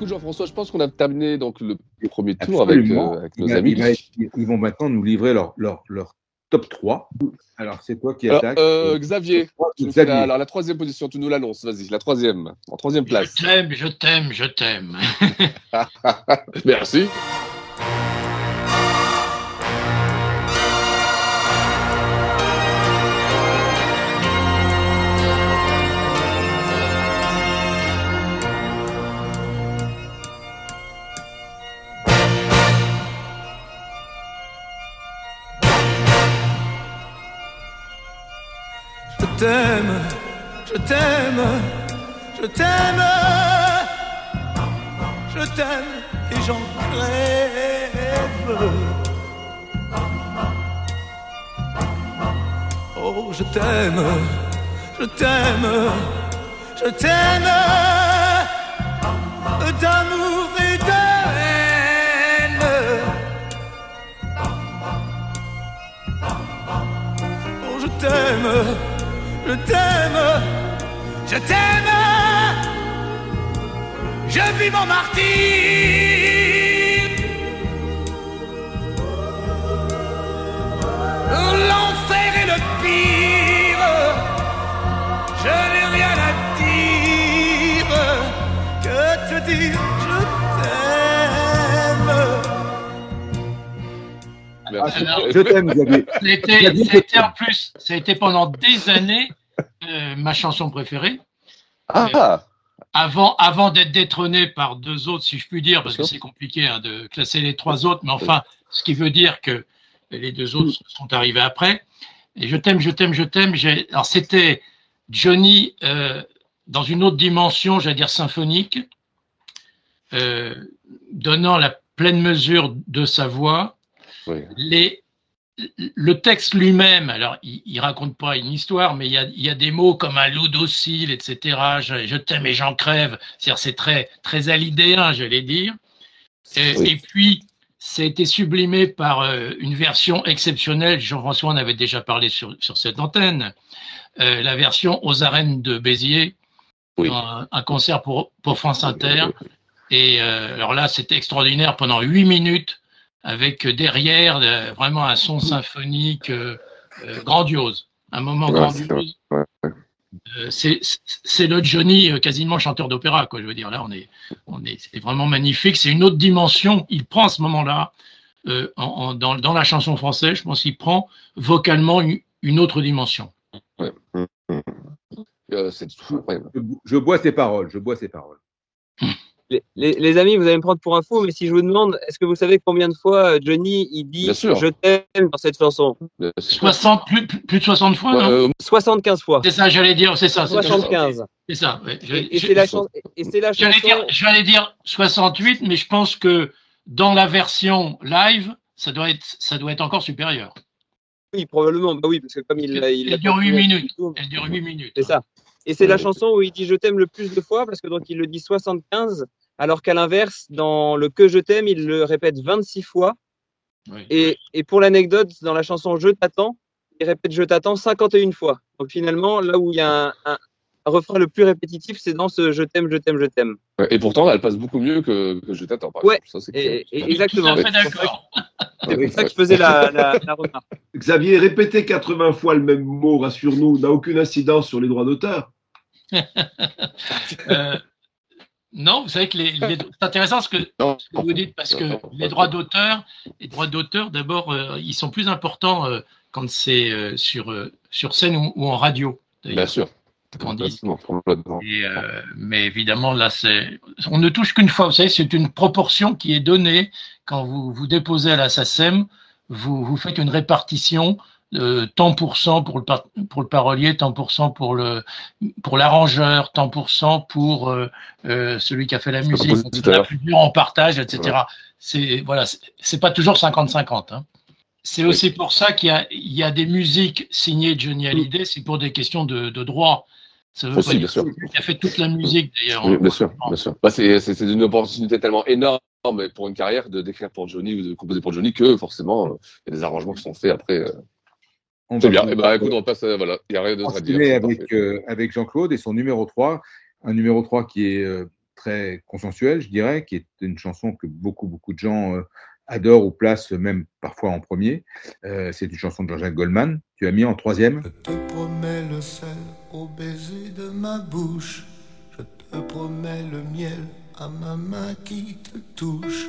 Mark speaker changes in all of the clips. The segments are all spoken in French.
Speaker 1: Écoute Jean-François, je pense qu'on a terminé donc le premier tour avec, euh, avec, nos
Speaker 2: il
Speaker 1: amis.
Speaker 2: Ils vont maintenant nous livrer leur, leur, leur top 3. Alors, c'est toi qui
Speaker 1: alors,
Speaker 2: attaque.
Speaker 1: Euh, Xavier,
Speaker 2: Xavier.
Speaker 1: La, alors la troisième position, tu nous l'annonces, vas-y, la troisième, en troisième place.
Speaker 3: Je t'aime, je t'aime, je t'aime.
Speaker 1: Merci.
Speaker 4: T'aime, je t'aime, je t'aime, je t'aime et j'en rêve. Oh, je t'aime, je t'aime, je t'aime, d'amour et de haine. Oh, je t'aime je t'aime, je t'aime, je vis mon martyr. L'enfer est le pire, je n'ai rien à dire. Que te dire? Je t'aime.
Speaker 3: Alors,
Speaker 2: je t'aime, Xavier.
Speaker 3: C'était, c'était en plus, ça a été pendant des années euh, ma chanson préférée.
Speaker 1: Ah
Speaker 3: avant, avant d'être détrôné par deux autres, si je puis dire, parce que c'est compliqué hein, de classer les trois autres, mais enfin, ce qui veut dire que les deux autres sont arrivés après. Et je t'aime, je t'aime, je t'aime. Alors c'était Johnny euh, dans une autre dimension, j'allais dire symphonique, euh, donnant la pleine mesure de sa voix.
Speaker 1: Oui.
Speaker 3: Les, le texte lui-même, alors il, il raconte pas une histoire, mais il y a, il y a des mots comme un loup docile, etc. Je, je t'aime et j'en crève. C'est très très alidéen, j'allais dire. Et,
Speaker 1: Oui.
Speaker 3: et puis ça a été sublimé par euh, une version exceptionnelle. Jean-François en avait déjà parlé sur, sur cette antenne. Euh, la version aux arènes de Béziers,
Speaker 1: Oui.
Speaker 3: un, un concert pour, pour France Inter. Et euh, alors là, c'était extraordinaire pendant huit minutes, avec euh, derrière euh, vraiment un son symphonique euh, euh, grandiose, un moment
Speaker 1: Ouais,
Speaker 3: grandiose.
Speaker 1: Ouais,
Speaker 3: Euh, c'est c'est le Johnny euh, quasiment chanteur d'opéra, quoi. Je veux dire, là, on est, on est, c'est vraiment magnifique. C'est une autre dimension. Il prend à ce moment-là, euh, en, en- dans, dans la chanson française, je pense qu'il prend vocalement une, une autre dimension.
Speaker 1: ouais. Hum, hum. Euh.
Speaker 2: Je, je bois ses paroles, je bois ses paroles.
Speaker 5: Les, les- les amis, vous allez me prendre pour un fou, mais si je vous demande, est-ce que vous savez combien de fois euh, Johnny il dit je t'aime dans cette chanson
Speaker 1: Bien sûr.
Speaker 3: 60, plus, de 60 fois,
Speaker 1: Ouais,
Speaker 3: non
Speaker 1: euh,
Speaker 5: 75 fois.
Speaker 3: C'est ça, j'allais dire, c'est ça. c'est ça.
Speaker 5: 75.
Speaker 3: C'est ça. ouais.
Speaker 5: Et, c'est la, chan- la chanson.
Speaker 3: dire, j'allais dire 68, mais je pense que dans la version live, ça doit être, ça doit être encore supérieur.
Speaker 5: Oui, probablement. Bah oui, parce que comme il
Speaker 3: Elle dure
Speaker 5: pas
Speaker 3: 8
Speaker 5: fait
Speaker 3: minutes.
Speaker 5: du tout,
Speaker 3: Elle dure 8 minutes.
Speaker 5: C'est ça. Et c'est la chanson où il dit je t'aime le plus de fois, parce que donc il le dit 75, alors qu'à l'inverse, dans le que je t'aime, il le répète 26 fois.
Speaker 3: Oui.
Speaker 5: Et, et pour l'anecdote, dans la chanson Je t'attends, il répète Je t'attends 51 fois. Donc finalement, là où il y a un, un- un refrain le plus répétitif, c'est dans ce Je t'aime, je t'aime, je t'aime.
Speaker 1: Et pourtant, elle passe beaucoup mieux que, que Je t'attends. par
Speaker 5: Ouais,
Speaker 1: exemple. Ça,
Speaker 5: Et, et- exactement.
Speaker 3: D'accord.
Speaker 5: que- c'est pour ça que je faisais la, la, la remarque.
Speaker 6: Xavier, répéter 80 fois le même mot, rassure-nous, n'a aucune incidence sur les droits d'auteur.
Speaker 3: Euh, Non, vous savez que les, les- c'est intéressant ce que, ce que vous dites parce que les droits d'auteur, les droits d'auteur, d'abord, euh, ils sont plus importants euh, quand c'est euh, sur sur scène ou, ou en radio.
Speaker 1: Bien sûr.
Speaker 3: Et, mais évidemment, là, c'est, on ne touche qu'une fois. Vous savez, c'est une proportion qui est donnée quand vous vous déposez à la SACEM. Vous, vous faites une répartition euh, tant pour cent pour le, par- pour le parolier, tant pour cent pour le pour l'arrangeur, tant pour cent pour euh, euh, celui qui a fait la musique.
Speaker 1: Compositeur.
Speaker 3: la plusieurs en partage, etc. C'est voilà, c'est- pas toujours 50-50. Hein. C'est aussi pour ça qu'il y a, il y a des musiques signées Johnny Hallyday, c'est pour des questions de, de droit. Ça veut
Speaker 1: Aussi, bien sûr.
Speaker 3: qu'il a fait toute la musique d'ailleurs.
Speaker 1: Oui, bien sûr, bien sûr. Bah, c'est une opportunité tellement énorme pour une carrière de d'écrire pour Johnny ou de composer pour Johnny que forcément il y a des arrangements qui sont faits après.
Speaker 2: On
Speaker 1: C'est bien. Et bah écoute, on passe. euh, voilà, il n'y a rien d'autre à dire.
Speaker 2: avec, euh, avec Jean-Claude et son numéro 3. Un numéro 3 qui est euh, très consensuel, je dirais, qui est une chanson que beaucoup, beaucoup de gens euh, adorent ou placent même parfois en premier. Euh, c'est une chanson de Jean-Jacques Goldman. Tu as mis en troisième.
Speaker 4: te promets le sel au baiser de ma bouche. Je te promets le miel à ma main qui te touche.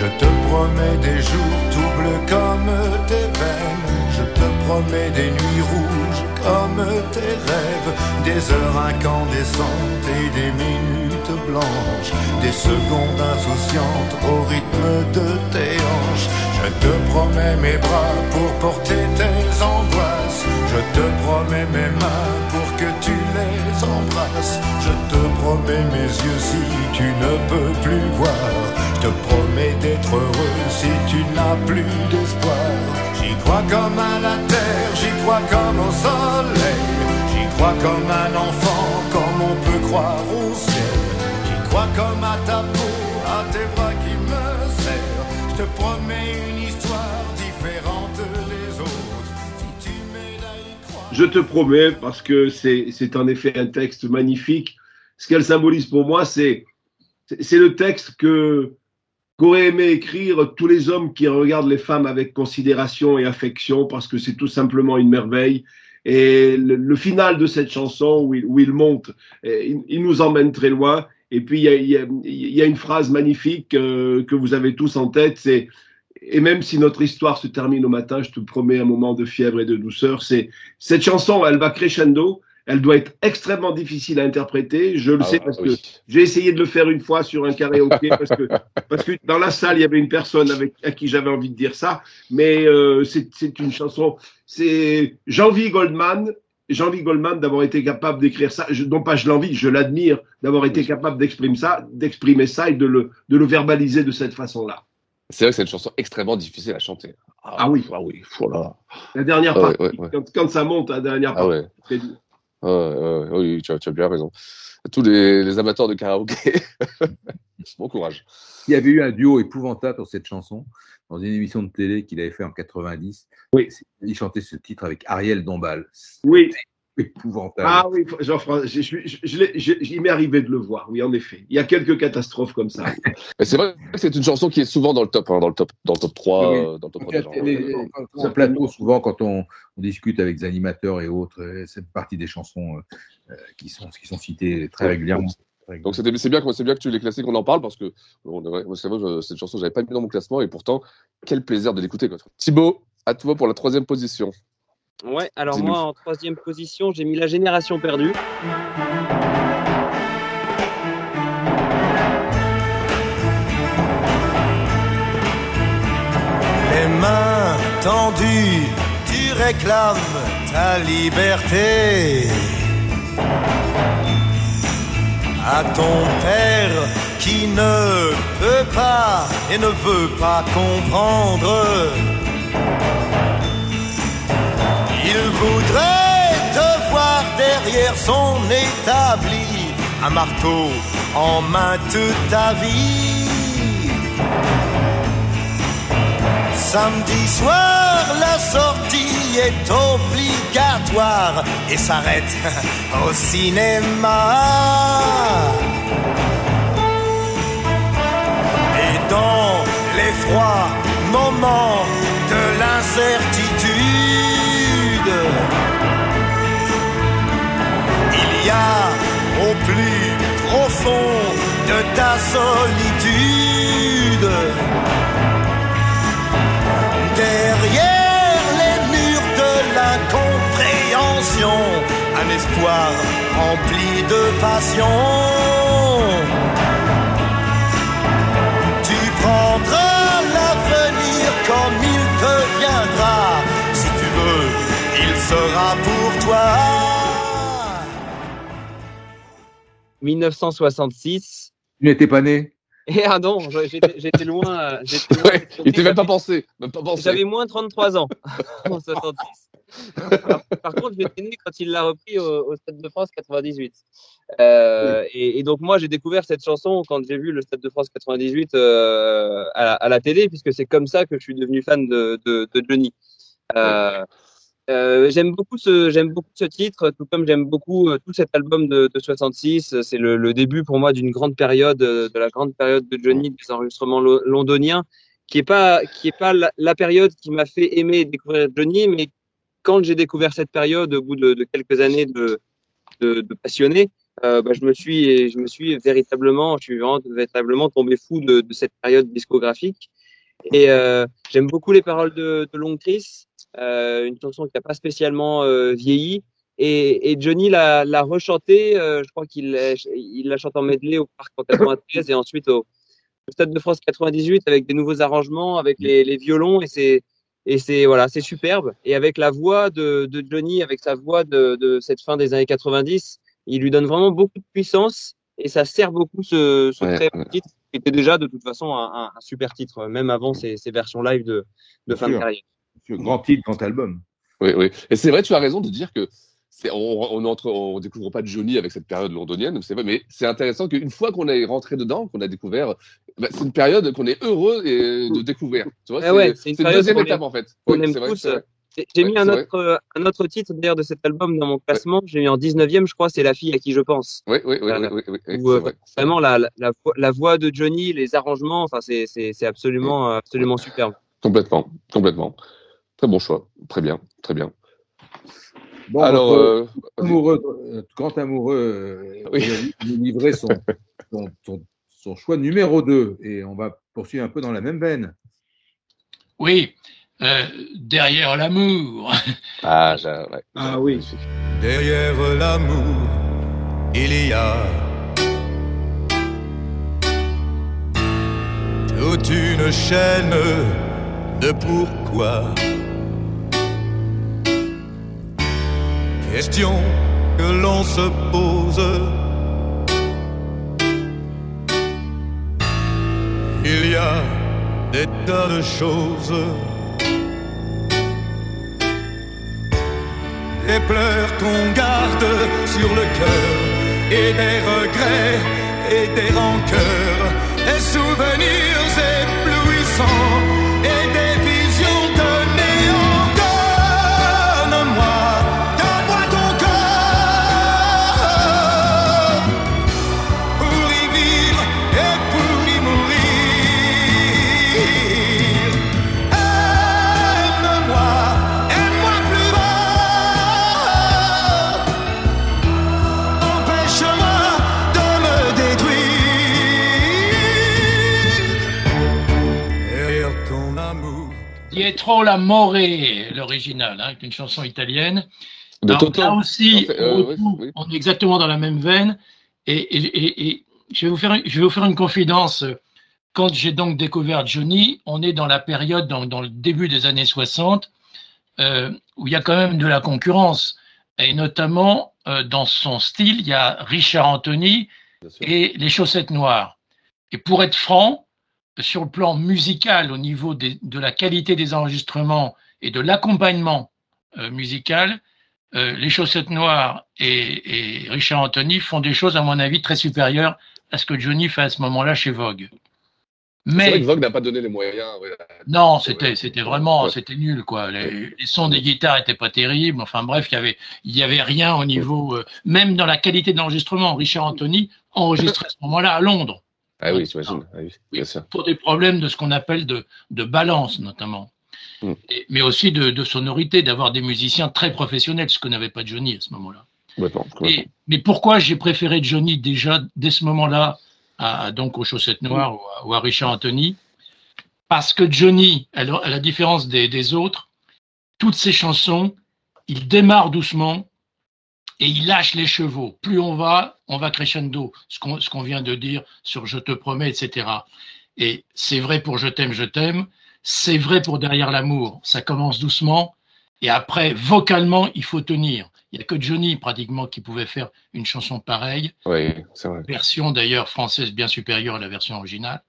Speaker 4: Je te promets des jours tout bleus comme tes veines. Je te promets des nuits rouges comme tes rêves. Des heures incandescentes et des minutes blanches. Des secondes insouciantes au rythme de tes hanches. Je te promets mes bras pour porter tes angoisses. Je te promets mes mains pour que tu les embrasses. Je te promets mes yeux si tu ne peux plus voir. Je te promets d'être heureux si tu n'as plus d'espoir. J'y crois comme à la terre, j'y crois comme au soleil. J'y crois comme un enfant, comme on peut croire au ciel. J'y crois comme à ta peau, à tes bras qui me serrent. Je te promets
Speaker 6: Je te promets, parce que c'est en effet un texte magnifique. Ce qu'elle symbolise pour moi, c'est le texte que qu'auraient aimé écrire tous les hommes qui regardent les femmes avec considération et affection, parce que c'est tout simplement une merveille. Et le, final de cette chanson où il, monte, il, nous emmène très loin. Et puis il y a une phrase magnifique euh, que vous avez tous en tête, c'est et même si notre histoire se termine au matin, je te promets un moment de fièvre et de douceur. C'est cette chanson, elle va crescendo. Elle doit être extrêmement difficile à interpréter. Je le
Speaker 1: Ah
Speaker 6: sais parce
Speaker 1: oui.
Speaker 6: que j'ai essayé de le faire une fois sur un karaoké parce que parce que dans la salle il y avait une personne avec à qui j'avais envie de dire ça. Mais euh, c'est c'est une chanson. C'est Jean-Vie Goldman. Jean-Vie Goldman d'avoir été capable d'écrire ça. Je, non pas je l'envie, je l'admire d'avoir été capable d'exprimer ça, d'exprimer ça et de le de le verbaliser de cette façon-là.
Speaker 1: C'est vrai que c'est une chanson extrêmement difficile à chanter.
Speaker 6: Ah oui.
Speaker 1: Ah oui. Voilà.
Speaker 6: La dernière
Speaker 1: Ah ouais,
Speaker 6: partie,
Speaker 1: ouais, ouais.
Speaker 6: Quand, quand ça monte, la dernière
Speaker 1: Ah
Speaker 6: partie,
Speaker 1: ouais.
Speaker 6: c'est très dur.
Speaker 1: Ouais, ouais, ouais, oui, tu as, tu as bien raison. Tous les, les amateurs de karaoké, bon courage.
Speaker 2: Il y avait eu un duo épouvantable pour cette chanson dans une émission de télé qu'il avait fait en 90.
Speaker 6: Oui.
Speaker 2: Il chantait ce titre avec Ariel Dombal.
Speaker 6: Oui.
Speaker 2: Épouvantable.
Speaker 6: Ah oui, Jean-François, je, je, je, il m'est arrivé de le voir, oui, en effet. Il y a quelques catastrophes comme ça.
Speaker 1: C'est vrai que c'est une chanson qui est souvent dans le top, hein, dans le top, dans le top 3,
Speaker 2: Oui.
Speaker 1: euh, dans le top 3 des gens.
Speaker 2: Les- plateau, souvent, quand on, on discute avec des animateurs et autres, euh, c'est partie des chansons euh, euh, qui, sont, qui sont citées très régulièrement.
Speaker 1: Donc c'était- c'est bien, que- c'est bien que tu les classés, qu'on en parle parce que bon, ouais, moi, c'est vrai, je- cette chanson, je n'avais pas mis dans mon classement et pourtant, quel plaisir de l'écouter. Thibaut, à toi pour la troisième position.
Speaker 5: Ouais, alors moi en troisième position, j'ai mis la génération perdue.
Speaker 4: Les mains tendues, tu réclames
Speaker 7: ta liberté à ton père qui ne peut pas et ne veut pas comprendre. Derrière son établi, un marteau en main toute ta vie. Samedi soir, la sortie est obligatoire et s'arrête au cinéma. Et dans les froids moments de l'incertitude, au plus profond de ta solitude derrière les murs de l'incompréhension, un espoir rempli de passion. Tu prendras l'avenir comme il te viendra. Si tu veux, il sera pour toi.
Speaker 5: 1966.
Speaker 2: Tu n'étais pas né
Speaker 5: Et ah non, j'étais loin. euh, j'étais loin
Speaker 1: Ouais, il même pas pensé. Même pas pensé.
Speaker 5: J'avais moins de 33 ans en 66. Alors, par contre, j'étais né quand il l'a repris au, au Stade de France 98. Euh, et, et donc moi, j'ai découvert cette chanson quand j'ai vu le Stade de France 98 euh, à, à la télé, puisque c'est comme ça que je suis devenu fan de, de, de Johnny. Euh, euh, j'aime beaucoup ce j'aime beaucoup ce titre, tout comme j'aime beaucoup euh, tout cet album de, de 66. C'est le, le début pour moi d'une grande période, euh, de la grande période de Johnny, des enregistrements lo- londoniens, qui est pas qui est pas la, période qui m'a fait aimer découvrir Johnny, mais quand j'ai découvert cette période, au bout de, de quelques années de de, de passionné, euh, bah, je me suis je me suis véritablement je suis vraiment véritablement tombé fou de, de cette période discographique. Et euh, j'aime beaucoup les paroles de, de Long Chris, une chanson qui n'a pas spécialement euh, vieilli. Et, et Johnny l'a, l'a rechanté, euh, je crois qu'il l'a, il la chante en medley au Parc en 93 et ensuite au, au Stade de France 98 avec des nouveaux arrangements, avec les, les violons et c'est et c'est voilà, c'est superbe. Et avec la voix de, de Johnny, avec sa voix de, de cette fin des années 90, il lui donne vraiment beaucoup de puissance et ça sert beaucoup ce, ce
Speaker 1: Ouais,
Speaker 5: très
Speaker 1: ouais.
Speaker 5: titre qui était déjà de toute façon un, un- un super titre, même avant ces, ces versions live de, de
Speaker 2: Bien
Speaker 5: fin de carrière.
Speaker 2: Grand titre, grand album.
Speaker 1: Oui, oui. Et c'est vrai, tu as raison de dire que c'est, on, on entre, on découvre pas Johnny avec cette période londonienne, c'est vrai, mais c'est intéressant qu'une fois qu'on est rentré dedans, qu'on a découvert, bah, c'est une période qu'on est heureux et- de découvrir. Tu vois,
Speaker 5: ouais, c'est une
Speaker 1: c'est une
Speaker 5: période
Speaker 1: deuxième
Speaker 5: qu'on
Speaker 1: étape
Speaker 5: aime-
Speaker 1: en fait. Oui, c'est vrai,
Speaker 5: tous.
Speaker 1: c'est vrai.
Speaker 5: J'ai j'ai
Speaker 1: Ouais,
Speaker 5: mis un autre, euh, un autre titre d'ailleurs de cet album dans mon classement. J'ai mis en 19e, je crois, c'est La fille à qui je pense.
Speaker 1: Oui, oui, oui, oui, oui, oui,
Speaker 5: où,
Speaker 1: c'est
Speaker 5: euh,
Speaker 1: vrai.
Speaker 5: vraiment la, la, la voix- la voix de Johnny, les arrangements, enfin c'est c'est c'est absolument euh, absolument superbe.
Speaker 1: Complètement, complètement. Très bon choix. Très bien, très bien.
Speaker 2: Bon,
Speaker 1: Alors,
Speaker 2: notre
Speaker 1: euh,
Speaker 2: amoureux, euh, grand amoureux, euh,
Speaker 1: Oui.
Speaker 2: Nous livrer son, son, son- son choix numéro 2 et on va poursuivre un peu dans la même veine.
Speaker 3: Oui, euh, derrière l'amour.
Speaker 1: Ah, ouais.
Speaker 6: Ah oui.
Speaker 7: Derrière l'amour, il y a toute une chaîne de pourquoi. Question que l'on se pose. Il y a des tas de choses. Des pleurs qu'on garde sur le cœur et des regrets et des rancœurs, des souvenirs éblouissants ton amour.
Speaker 3: Pietro l'amore, l'original, hein, une chanson italienne.
Speaker 1: De
Speaker 3: Alors,
Speaker 1: Toto.
Speaker 3: Là aussi, on,
Speaker 1: euh, oui,
Speaker 3: retrouve-
Speaker 1: oui.
Speaker 3: on est exactement dans la même veine. Et, et- et- et je, vais vous faire, je vais vous faire une confidence. Quand j'ai donc découvert Johnny, on est dans la période, dans, dans le début des années 60. euh, où il y a quand même de la concurrence. Et notamment, euh, dans son style, il y a Richard Anthony et les chaussettes noires. Et pour être franc, sur le plan musical, au niveau des- de la qualité des enregistrements et de l'accompagnement euh, musical, euh, les chaussettes noires et, et Richard Anthony font des choses, à mon avis, très supérieures à ce que Johnny fait à ce moment-là chez Vogue.
Speaker 1: C'est vrai
Speaker 3: Mais
Speaker 1: que Vogue n'a pas donné les moyens. ouais.
Speaker 3: non, c'était c'était vraiment
Speaker 1: Ouais.
Speaker 3: c'était nul quoi. Les, les sons des guitares étaient pas terribles. Enfin bref, il y avait il y avait rien au niveau euh, même dans la qualité d'enregistrement. Richard Anthony enregistrait à ce moment-là à Londres
Speaker 1: Ah oui, j'imagine. Ah oui,
Speaker 3: pour des problèmes de ce qu'on appelle de de balance notamment.
Speaker 1: Mm.
Speaker 3: Et- mais aussi de, de sonorité, d'avoir des musiciens très professionnels, ce que n'avait pas Johnny à ce moment-là. Et- mais pourquoi j'ai préféré Johnny déjà dès ce moment-là, à, donc aux chaussettes noires ou à, ou à Richard Anthony? Parce que Johnny, à la, à la différence des, des autres, toutes ses chansons, il démarre doucement et il lâche les chevaux. Plus on va, on va crescendo, ce qu'on vient de dire sur Je te promets, etc. Et c'est vrai pour Je t'aime, je t'aime, c'est vrai pour Derrière l'amour. Ça commence doucement et après, vocalement, il faut tenir. Il n'y a que Johnny pratiquement qui pouvait faire une chanson pareille
Speaker 1: Oui, c'est vrai.
Speaker 3: version d'ailleurs française bien supérieure à la version originale.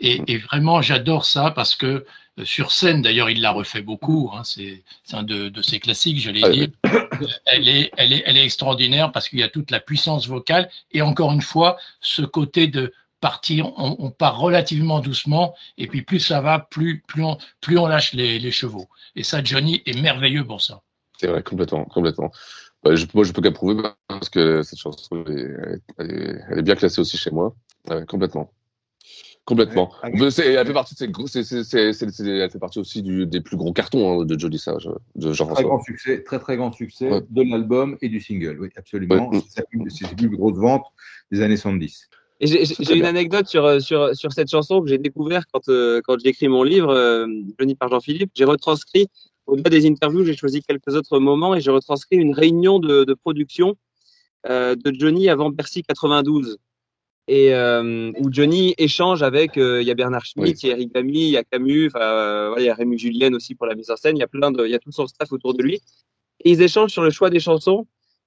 Speaker 3: Et, et vraiment, j'adore ça parce que sur scène, d'ailleurs, il l'a refait beaucoup. hein, c'est un de, de ses classiques, j'allais
Speaker 1: Ah,
Speaker 3: dire. Elle est, elle, est, elle est extraordinaire parce qu'il y a toute la puissance vocale et encore une fois, ce côté de partir, on, on part relativement doucement et puis plus ça va, plus, plus, on, plus on lâche les, les chevaux. Et ça, Johnny est merveilleux pour ça.
Speaker 1: C'est vrai, complètement, complètement. Bah, je, moi, je peux qu'approuver parce que cette chanson, elle est, elle bien classée aussi chez moi. Complètement. Complètement.
Speaker 2: Ouais.
Speaker 1: Elle fait partie de ces gros, c'est, c'est, c'est, c'est- c'est- elle fait partie aussi du, des plus gros cartons hein, de Johnny Sage, de
Speaker 2: Très
Speaker 1: Jean-François.
Speaker 2: grand succès, très très grand succès
Speaker 1: Ouais.
Speaker 2: de l'album et du single, oui, absolument.
Speaker 1: Ouais.
Speaker 2: C'est ses plus grosses ventes des années 70.
Speaker 5: Et j'ai- j'ai
Speaker 1: très
Speaker 5: j'ai une anecdote sur, sur, sur cette chanson que j'ai découvert quand, euh, quand j'ai écrit mon livre, euh, Johnny par Jean-Philippe. J'ai retranscrit, au-delà des interviews, j'ai choisi quelques autres moments et j'ai retranscrit une réunion de, de production euh, de Johnny avant Bercy 92. Et euh, où Johnny échange avec, euh, il y a Bernard Schmitt,
Speaker 1: Oui.
Speaker 5: il y a Eric Bamy, il y a Camus, euh, voilà, il y a Rémi Julien aussi pour la mise en scène, il y a plein de, il y a tout son staff autour de lui. Et ils échangent sur le choix des chansons.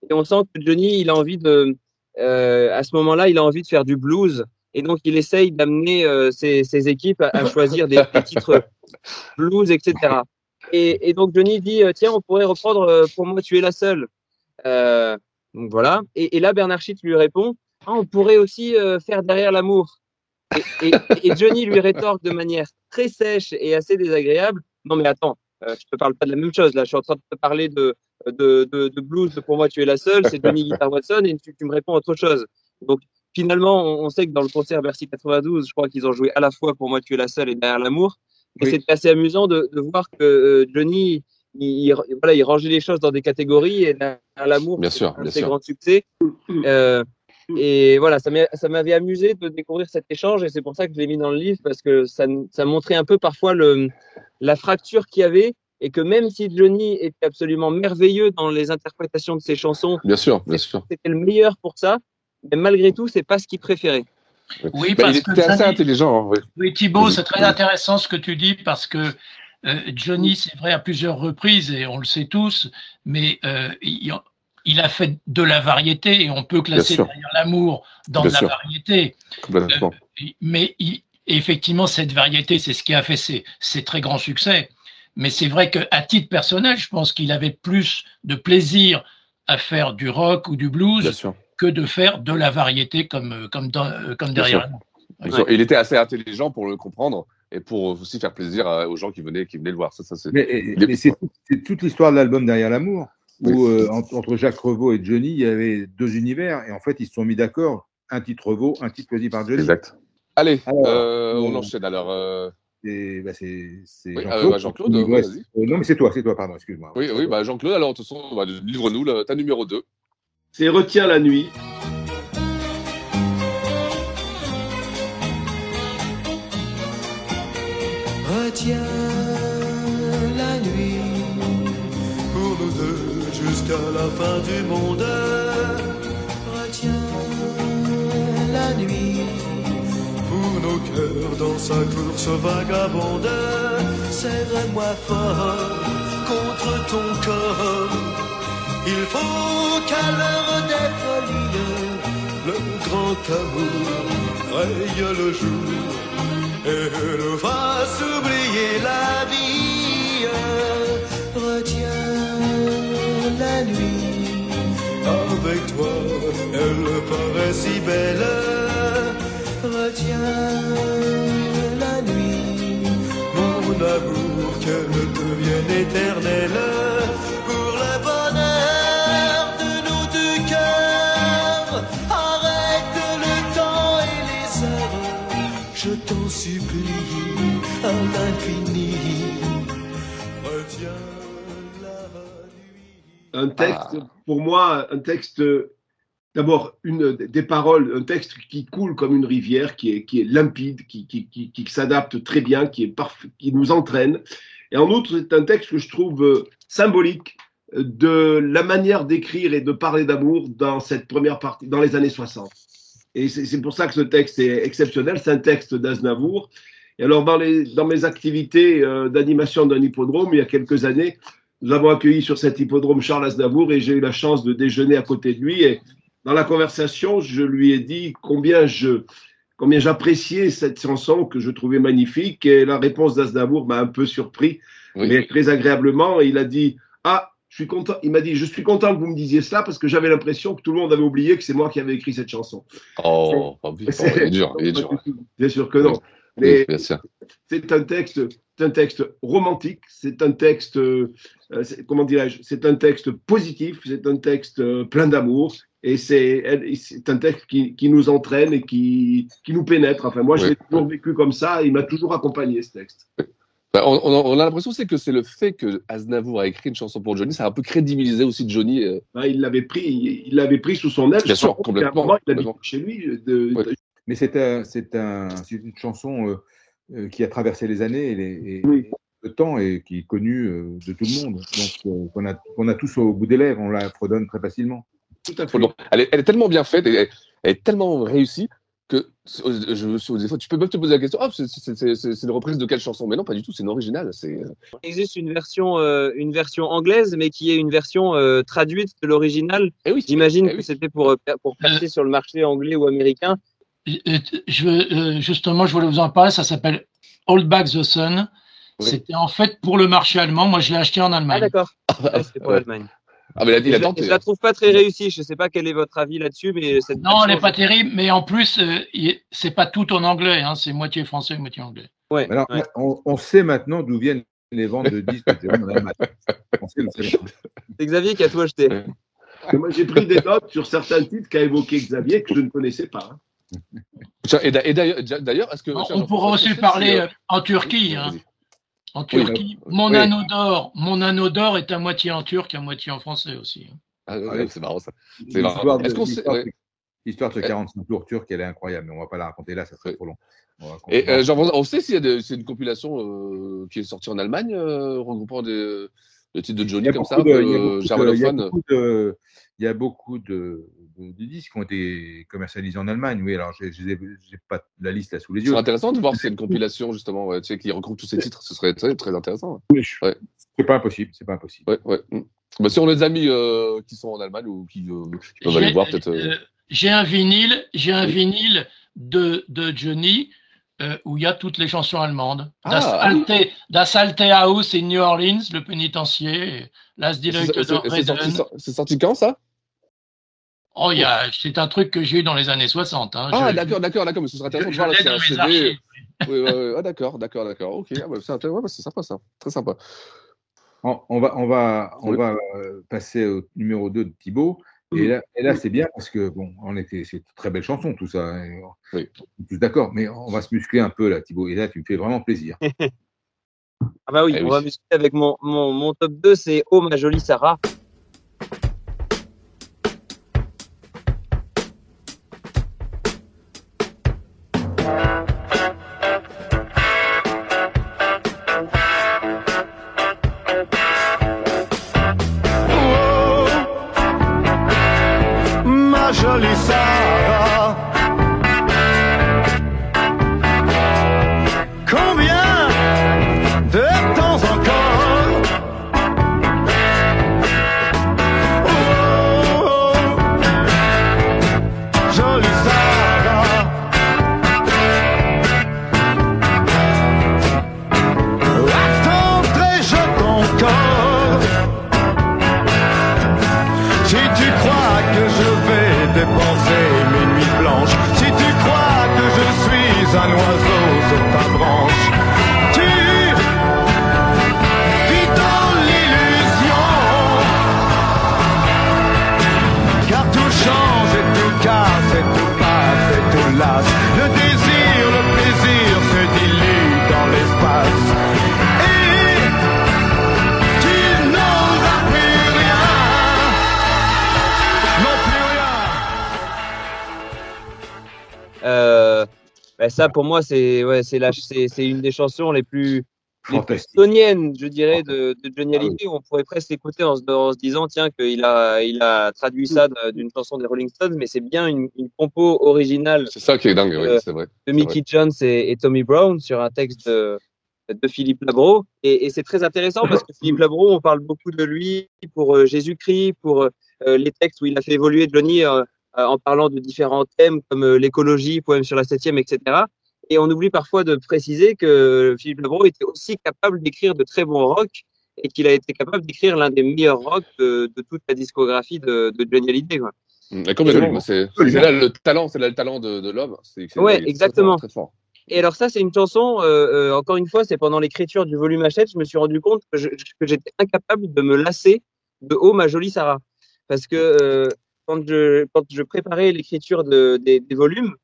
Speaker 5: Et on sent que Johnny, il a envie de, à ce moment-là, il a envie de faire du blues. Et donc, il essaye d'amener ses, ses équipes à, à choisir des, des titres blues, etc. Et, et donc, Johnny dit, tiens, on pourrait reprendre Pour moi, tu es la seule. Donc voilà. Et, et là, Bernard Schitt lui répond, Ah, on pourrait aussi euh, faire Derrière l'amour. Et, et- et Johnny lui rétorque de manière très sèche et assez désagréable, non mais attends, euh, je te parle pas de la même chose. Là, je suis en train de te parler de, de, de, de blues, de Pour moi, tu es la seule, c'est Johnny Guitar Watson, et tu, tu me réponds autre chose. Donc, finalement, on, on sait que dans le concert Bercy 92, je crois qu'ils ont joué à la fois Pour moi, tu es la seule et Derrière l'amour. Et
Speaker 2: Oui.
Speaker 5: c'était assez amusant de, de voir que euh, Johnny, il, il- voilà, il rangeait les choses dans des catégories, et Derrière l'amour, c'est un de ses grands succès. Euh, et voilà, ça m'a- ça m'avait amusé de découvrir cet échange et c'est pour ça que je l'ai mis dans le livre parce que ça, ça montrait un peu parfois le, la fracture qu'il y avait et que même si Johnny était absolument merveilleux dans les interprétations de ses chansons,
Speaker 1: Bien sûr, bien sûr.
Speaker 5: c'était le meilleur pour ça, mais malgré tout, c'est pas ce qu'il préférait.
Speaker 3: Oui,
Speaker 1: Bah,
Speaker 3: parce
Speaker 1: il
Speaker 3: que
Speaker 1: était assez
Speaker 3: Johnny-
Speaker 1: intelligent. oui.
Speaker 3: Oui, Thibaut,
Speaker 1: Vas-y.
Speaker 3: c'est très intéressant ce que tu dis parce que euh, Johnny, c'est vrai, à plusieurs reprises, et on le sait tous, mais euh, il, il a fait de la variété et on peut classer derrière l'amour dans
Speaker 1: Bien
Speaker 3: de la
Speaker 1: sûr.
Speaker 3: variété.
Speaker 1: Complètement.
Speaker 3: Mais il- effectivement, cette variété, c'est ce qui a fait ses, ses très grands succès. Mais c'est vrai qu'à titre personnel, je pense qu'il avait plus de plaisir à faire du rock ou du blues que de faire de la variété comme, euh, comme, dans- euh, comme derrière l'amour.
Speaker 1: Il était assez intelligent pour le comprendre et pour aussi faire plaisir aux gens qui venaient, qui venaient le voir. Ça, ça, c'est...
Speaker 2: Mais, c'est toute l'histoire de l'album Derrière l'amour, où euh, entre, entre Jacques Revaux et Johnny, il y avait deux univers, et en fait, ils se sont mis d'accord. Un titre Revaux, un titre choisi par Johnny.
Speaker 1: Exact. Allez,
Speaker 2: Alors,
Speaker 1: euh, on
Speaker 2: euh,
Speaker 1: enchaîne alors. euh,
Speaker 2: C'est bah, c'est- c'est
Speaker 1: Oui,
Speaker 2: Jean-Claude.
Speaker 1: euh, bah, ouais,
Speaker 2: euh, non, mais c'est toi, c'est toi, pardon, excuse-moi.
Speaker 1: Oui, oui, bah Jean-Claude, alors de toute façon, bah, livre-nous ta numéro 2.
Speaker 6: C'est Retiens la nuit.
Speaker 4: Retiens jusqu'à la fin du monde. Retiens la nuit pour nos cœurs dans sa course vagabonde. Serre-moi fort contre encore. Il faut qu'à l'heure des folies, le grand amour raye le jour et nous fasse oublier la vie. Avec toi, elle paraît si belle. Retiens la nuit, mon amour, qu'elle devienne éternelle.
Speaker 6: Un texte, pour moi, un texte, d'abord, une des paroles, un texte qui coule comme une rivière, qui est, qui est limpide, qui, qui, qui, qui s'adapte très bien, qui, est parfait, qui nous entraîne. Et en outre, c'est un texte que je trouve euh, symbolique de la manière d'écrire et de parler d'amour dans cette première partie, dans les années 60. Et c'est pour ça que ce texte est exceptionnel. C'est un texte d'Aznavour. Et alors, dans, les, dans mes activités euh, d'animation d'un hippodrome, il y a quelques années, nous avons accueilli sur cet hippodrome Charles Aznavour et j'ai eu la chance de déjeuner à côté de lui. Et dans la conversation, je lui ai dit combien je combien j'appréciais cette chanson que je trouvais magnifique. Et la réponse d'Aznavour m'a un peu surpris,
Speaker 1: Oui.
Speaker 6: mais très agréablement. Et il a dit Ah, je suis content. Il m'a dit Je suis content que vous me disiez cela parce que j'avais l'impression que tout le monde avait oublié que c'est moi qui avais écrit cette chanson.
Speaker 1: Oh, oh, putain, il est dur, il est dur.
Speaker 6: Bien sûr que non.
Speaker 1: Oui,
Speaker 6: Mais c'est un texte, un texte romantique, c'est un texte, euh, c'est- comment dirais-je, c'est un texte positif, c'est un texte euh, plein d'amour, et c'est un texte qui, qui nous entraîne et qui, qui nous pénètre. Enfin, moi, je
Speaker 1: Ouais.
Speaker 6: l'ai toujours vécu comme ça, et il m'a toujours accompagné ce texte.
Speaker 1: Bah, on, on- on a l'impression c'est que c'est le fait que Aznavour a écrit une chanson pour Johnny, ça a un peu crédibilisé aussi Johnny. euh,
Speaker 6: Hein, il l'avait pris, il l'avait pris sous son aile.
Speaker 1: Bien sûr, complètement,
Speaker 6: moment, il
Speaker 1: complètement.
Speaker 6: chez lui. De, de-
Speaker 2: Mais c'est un, c'est un, c'est une chanson euh, euh, qui a traversé les années et, les- et-
Speaker 6: Oui.
Speaker 2: et le temps et qui est connue euh, de tout le monde. Donc, euh, qu'on a, tous au bout des lèvres, on la fredonne très facilement.
Speaker 6: Tout à fait.
Speaker 1: Bon, elle, est, elle est tellement bien faite, elle, elle est tellement réussie que je, je- des fois, tu peux même te poser la question ah, c'est- une reprise de quelle chanson? Mais non, pas du tout, c'est une originale. C'est euh,
Speaker 5: Il existe une version, euh, une version anglaise, mais qui est une version euh, traduite de l'original.
Speaker 1: Eh oui,
Speaker 5: J'imagine
Speaker 1: eh
Speaker 5: que
Speaker 1: oui.
Speaker 5: c'était pour, pour passer sur le marché anglais ou américain.
Speaker 3: Euh, Je, veux, euh, justement, je voulais vous en parler. Ça s'appelle Hold Back the Sun.
Speaker 1: Oui.
Speaker 3: C'était en fait pour le marché allemand. Moi, je l'ai acheté en
Speaker 5: Ah
Speaker 3: Allemagne.
Speaker 5: d'accord. Ouais, c'était pour
Speaker 1: Ouais.
Speaker 5: l'Allemagne.
Speaker 1: Ah, mais
Speaker 5: Je, je la trouve pas très réussie. Je sais pas quel est votre avis là-dessus, mais cette
Speaker 3: non, elle n'est pas terrible, mais en plus, euh, c'est pas tout en anglais. Hein, c'est moitié français, moitié anglais.
Speaker 5: Ouais,
Speaker 2: Alors,
Speaker 5: ouais.
Speaker 2: on, on sait maintenant d'où viennent les ventes de disques.
Speaker 5: C'est Xavier qui a tout acheté.
Speaker 6: Moi, j'ai pris des notes sur certains titres qu'a évoqué Xavier que je ne connaissais pas. hein.
Speaker 1: Et d'a- et d'ailleurs, d'ailleurs, est-ce que.
Speaker 3: On, pourra aussi parler
Speaker 1: si,
Speaker 3: euh,
Speaker 1: euh,
Speaker 3: en Turquie. Hein. En
Speaker 1: Oui,
Speaker 3: Turquie,
Speaker 1: euh,
Speaker 3: mon
Speaker 1: oui.
Speaker 3: anneau d'or, mon anneau d'or est à moitié en turc, à moitié en français aussi. hein.
Speaker 1: Ah, ouais, c'est marrant ça. C'est
Speaker 2: L'histoire
Speaker 1: marrant.
Speaker 2: de,
Speaker 1: Est-ce qu'on sait.
Speaker 2: l'histoire
Speaker 1: ouais.
Speaker 2: de- l'histoire de ce 45 tours turc, elle est incroyable, mais on va pas la raconter là, ça serait trop long. On
Speaker 1: Et euh, Jean-François, on sait s'il y a de- c'est une compilation euh, qui est sortie en Allemagne, euh, regroupant des, des titres de Johnny comme ça,
Speaker 2: il y a beaucoup de- il y a
Speaker 1: germanophone.
Speaker 2: beaucoup de- disques qui ont été commercialisés en Allemagne. Oui, alors j'ai pas la liste là sous les yeux.
Speaker 1: serait intéressant de voir si c'est une compilation justement ouais, tu sais, qui regroupe tous ces titres, ce serait très, très intéressant.
Speaker 2: Oui,
Speaker 1: Ouais.
Speaker 2: C'est pas impossible, c'est pas impossible.
Speaker 1: Ouais, ouais. mm. Bah, si on a des amis euh, qui sont en Allemagne ou qui, euh, qui peuvent aller voir, peut-être. euh,
Speaker 3: euh, J'ai un vinyle, j'ai un
Speaker 1: Oui.
Speaker 3: vinyle de, de Johnny euh, où il y a toutes les chansons allemandes.
Speaker 1: Ah,
Speaker 3: das,
Speaker 1: ah oui.
Speaker 3: Alte, das Alte Haus in New Orleans, le pénitencier, Las
Speaker 1: c'est
Speaker 3: Direct
Speaker 1: c'est- c'est sorti, c'est sorti quand ça?
Speaker 3: Oh, il y a- c'est un truc que j'ai eu dans les années 60. Hein.
Speaker 1: Ah,
Speaker 3: Je-
Speaker 1: d'accord, d'accord, d'accord, mais ce serait intéressant
Speaker 3: je
Speaker 1: de voir là un CD.
Speaker 3: archives.
Speaker 1: Oui, ouais, ouais. Ah, d'accord, d'accord, d'accord. Ok, ah, bah, c'est ouais, bah, c'est sympa ça, très sympa.
Speaker 2: On, on va, on va, on
Speaker 1: Oui.
Speaker 2: va euh, passer au numéro 2 de Thibaut. Et là, et là c'est bien parce que, bon, on était, c'est une très belle chanson, tout ça. hein, et on-
Speaker 1: Oui.
Speaker 2: on est tous d'accord, mais on va se muscler un peu là, Thibaut. Et là, tu me fais vraiment plaisir.
Speaker 5: Ah bah oui,
Speaker 1: Eh
Speaker 5: on
Speaker 1: oui.
Speaker 5: va muscler avec mon, mon, mon top 2, c'est Oh ma jolie Sarah. Bah, ça, pour moi, c'est ouais, une des chansons les plus, les plus
Speaker 2: Fantastique.
Speaker 5: stoniennes, je dirais, de, de Johnny Hallyday. On pourrait presque l'écouter en, se- en se disant, tiens, qu'il a, il a traduit ça de- d'une chanson des Rolling Stones, mais c'est bien une, une compo originale
Speaker 1: C'est ça qui est dingue, oui,
Speaker 5: Euh,
Speaker 1: c'est vrai.
Speaker 5: de Mickey Jones et, et Tommy Brown sur un texte de, de Philippe Labro. Et, et c'est très intéressant parce que Philippe Labro, on parle beaucoup de lui pour euh, Jésus-Christ, pour euh, les textes où il a fait évoluer Johnny euh, en parlant de différents thèmes comme euh, l'écologie, poème sur la septième, etc. Et on oublie parfois de préciser que Philippe Labro était aussi capable d'écrire de très bons rock et qu'il a été capable d'écrire l'un des meilleurs rock de, de toute la discographie de, de Johnny Hallyday. Quoi.
Speaker 1: Mm, complètement, c'est là le talent, c'est là le talent de, de l'homme.
Speaker 5: Ouais, exactement.
Speaker 1: fort, Très fort.
Speaker 5: Et alors ça, c'est une chanson, euh, euh, encore une fois, c'est pendant l'écriture du volume Hachette, je me suis rendu compte que j'étais incapable de me lasser de Oh ma jolie Sarah. Parce que euh, quand, je, quand je préparais l'écriture de, des, des volumes,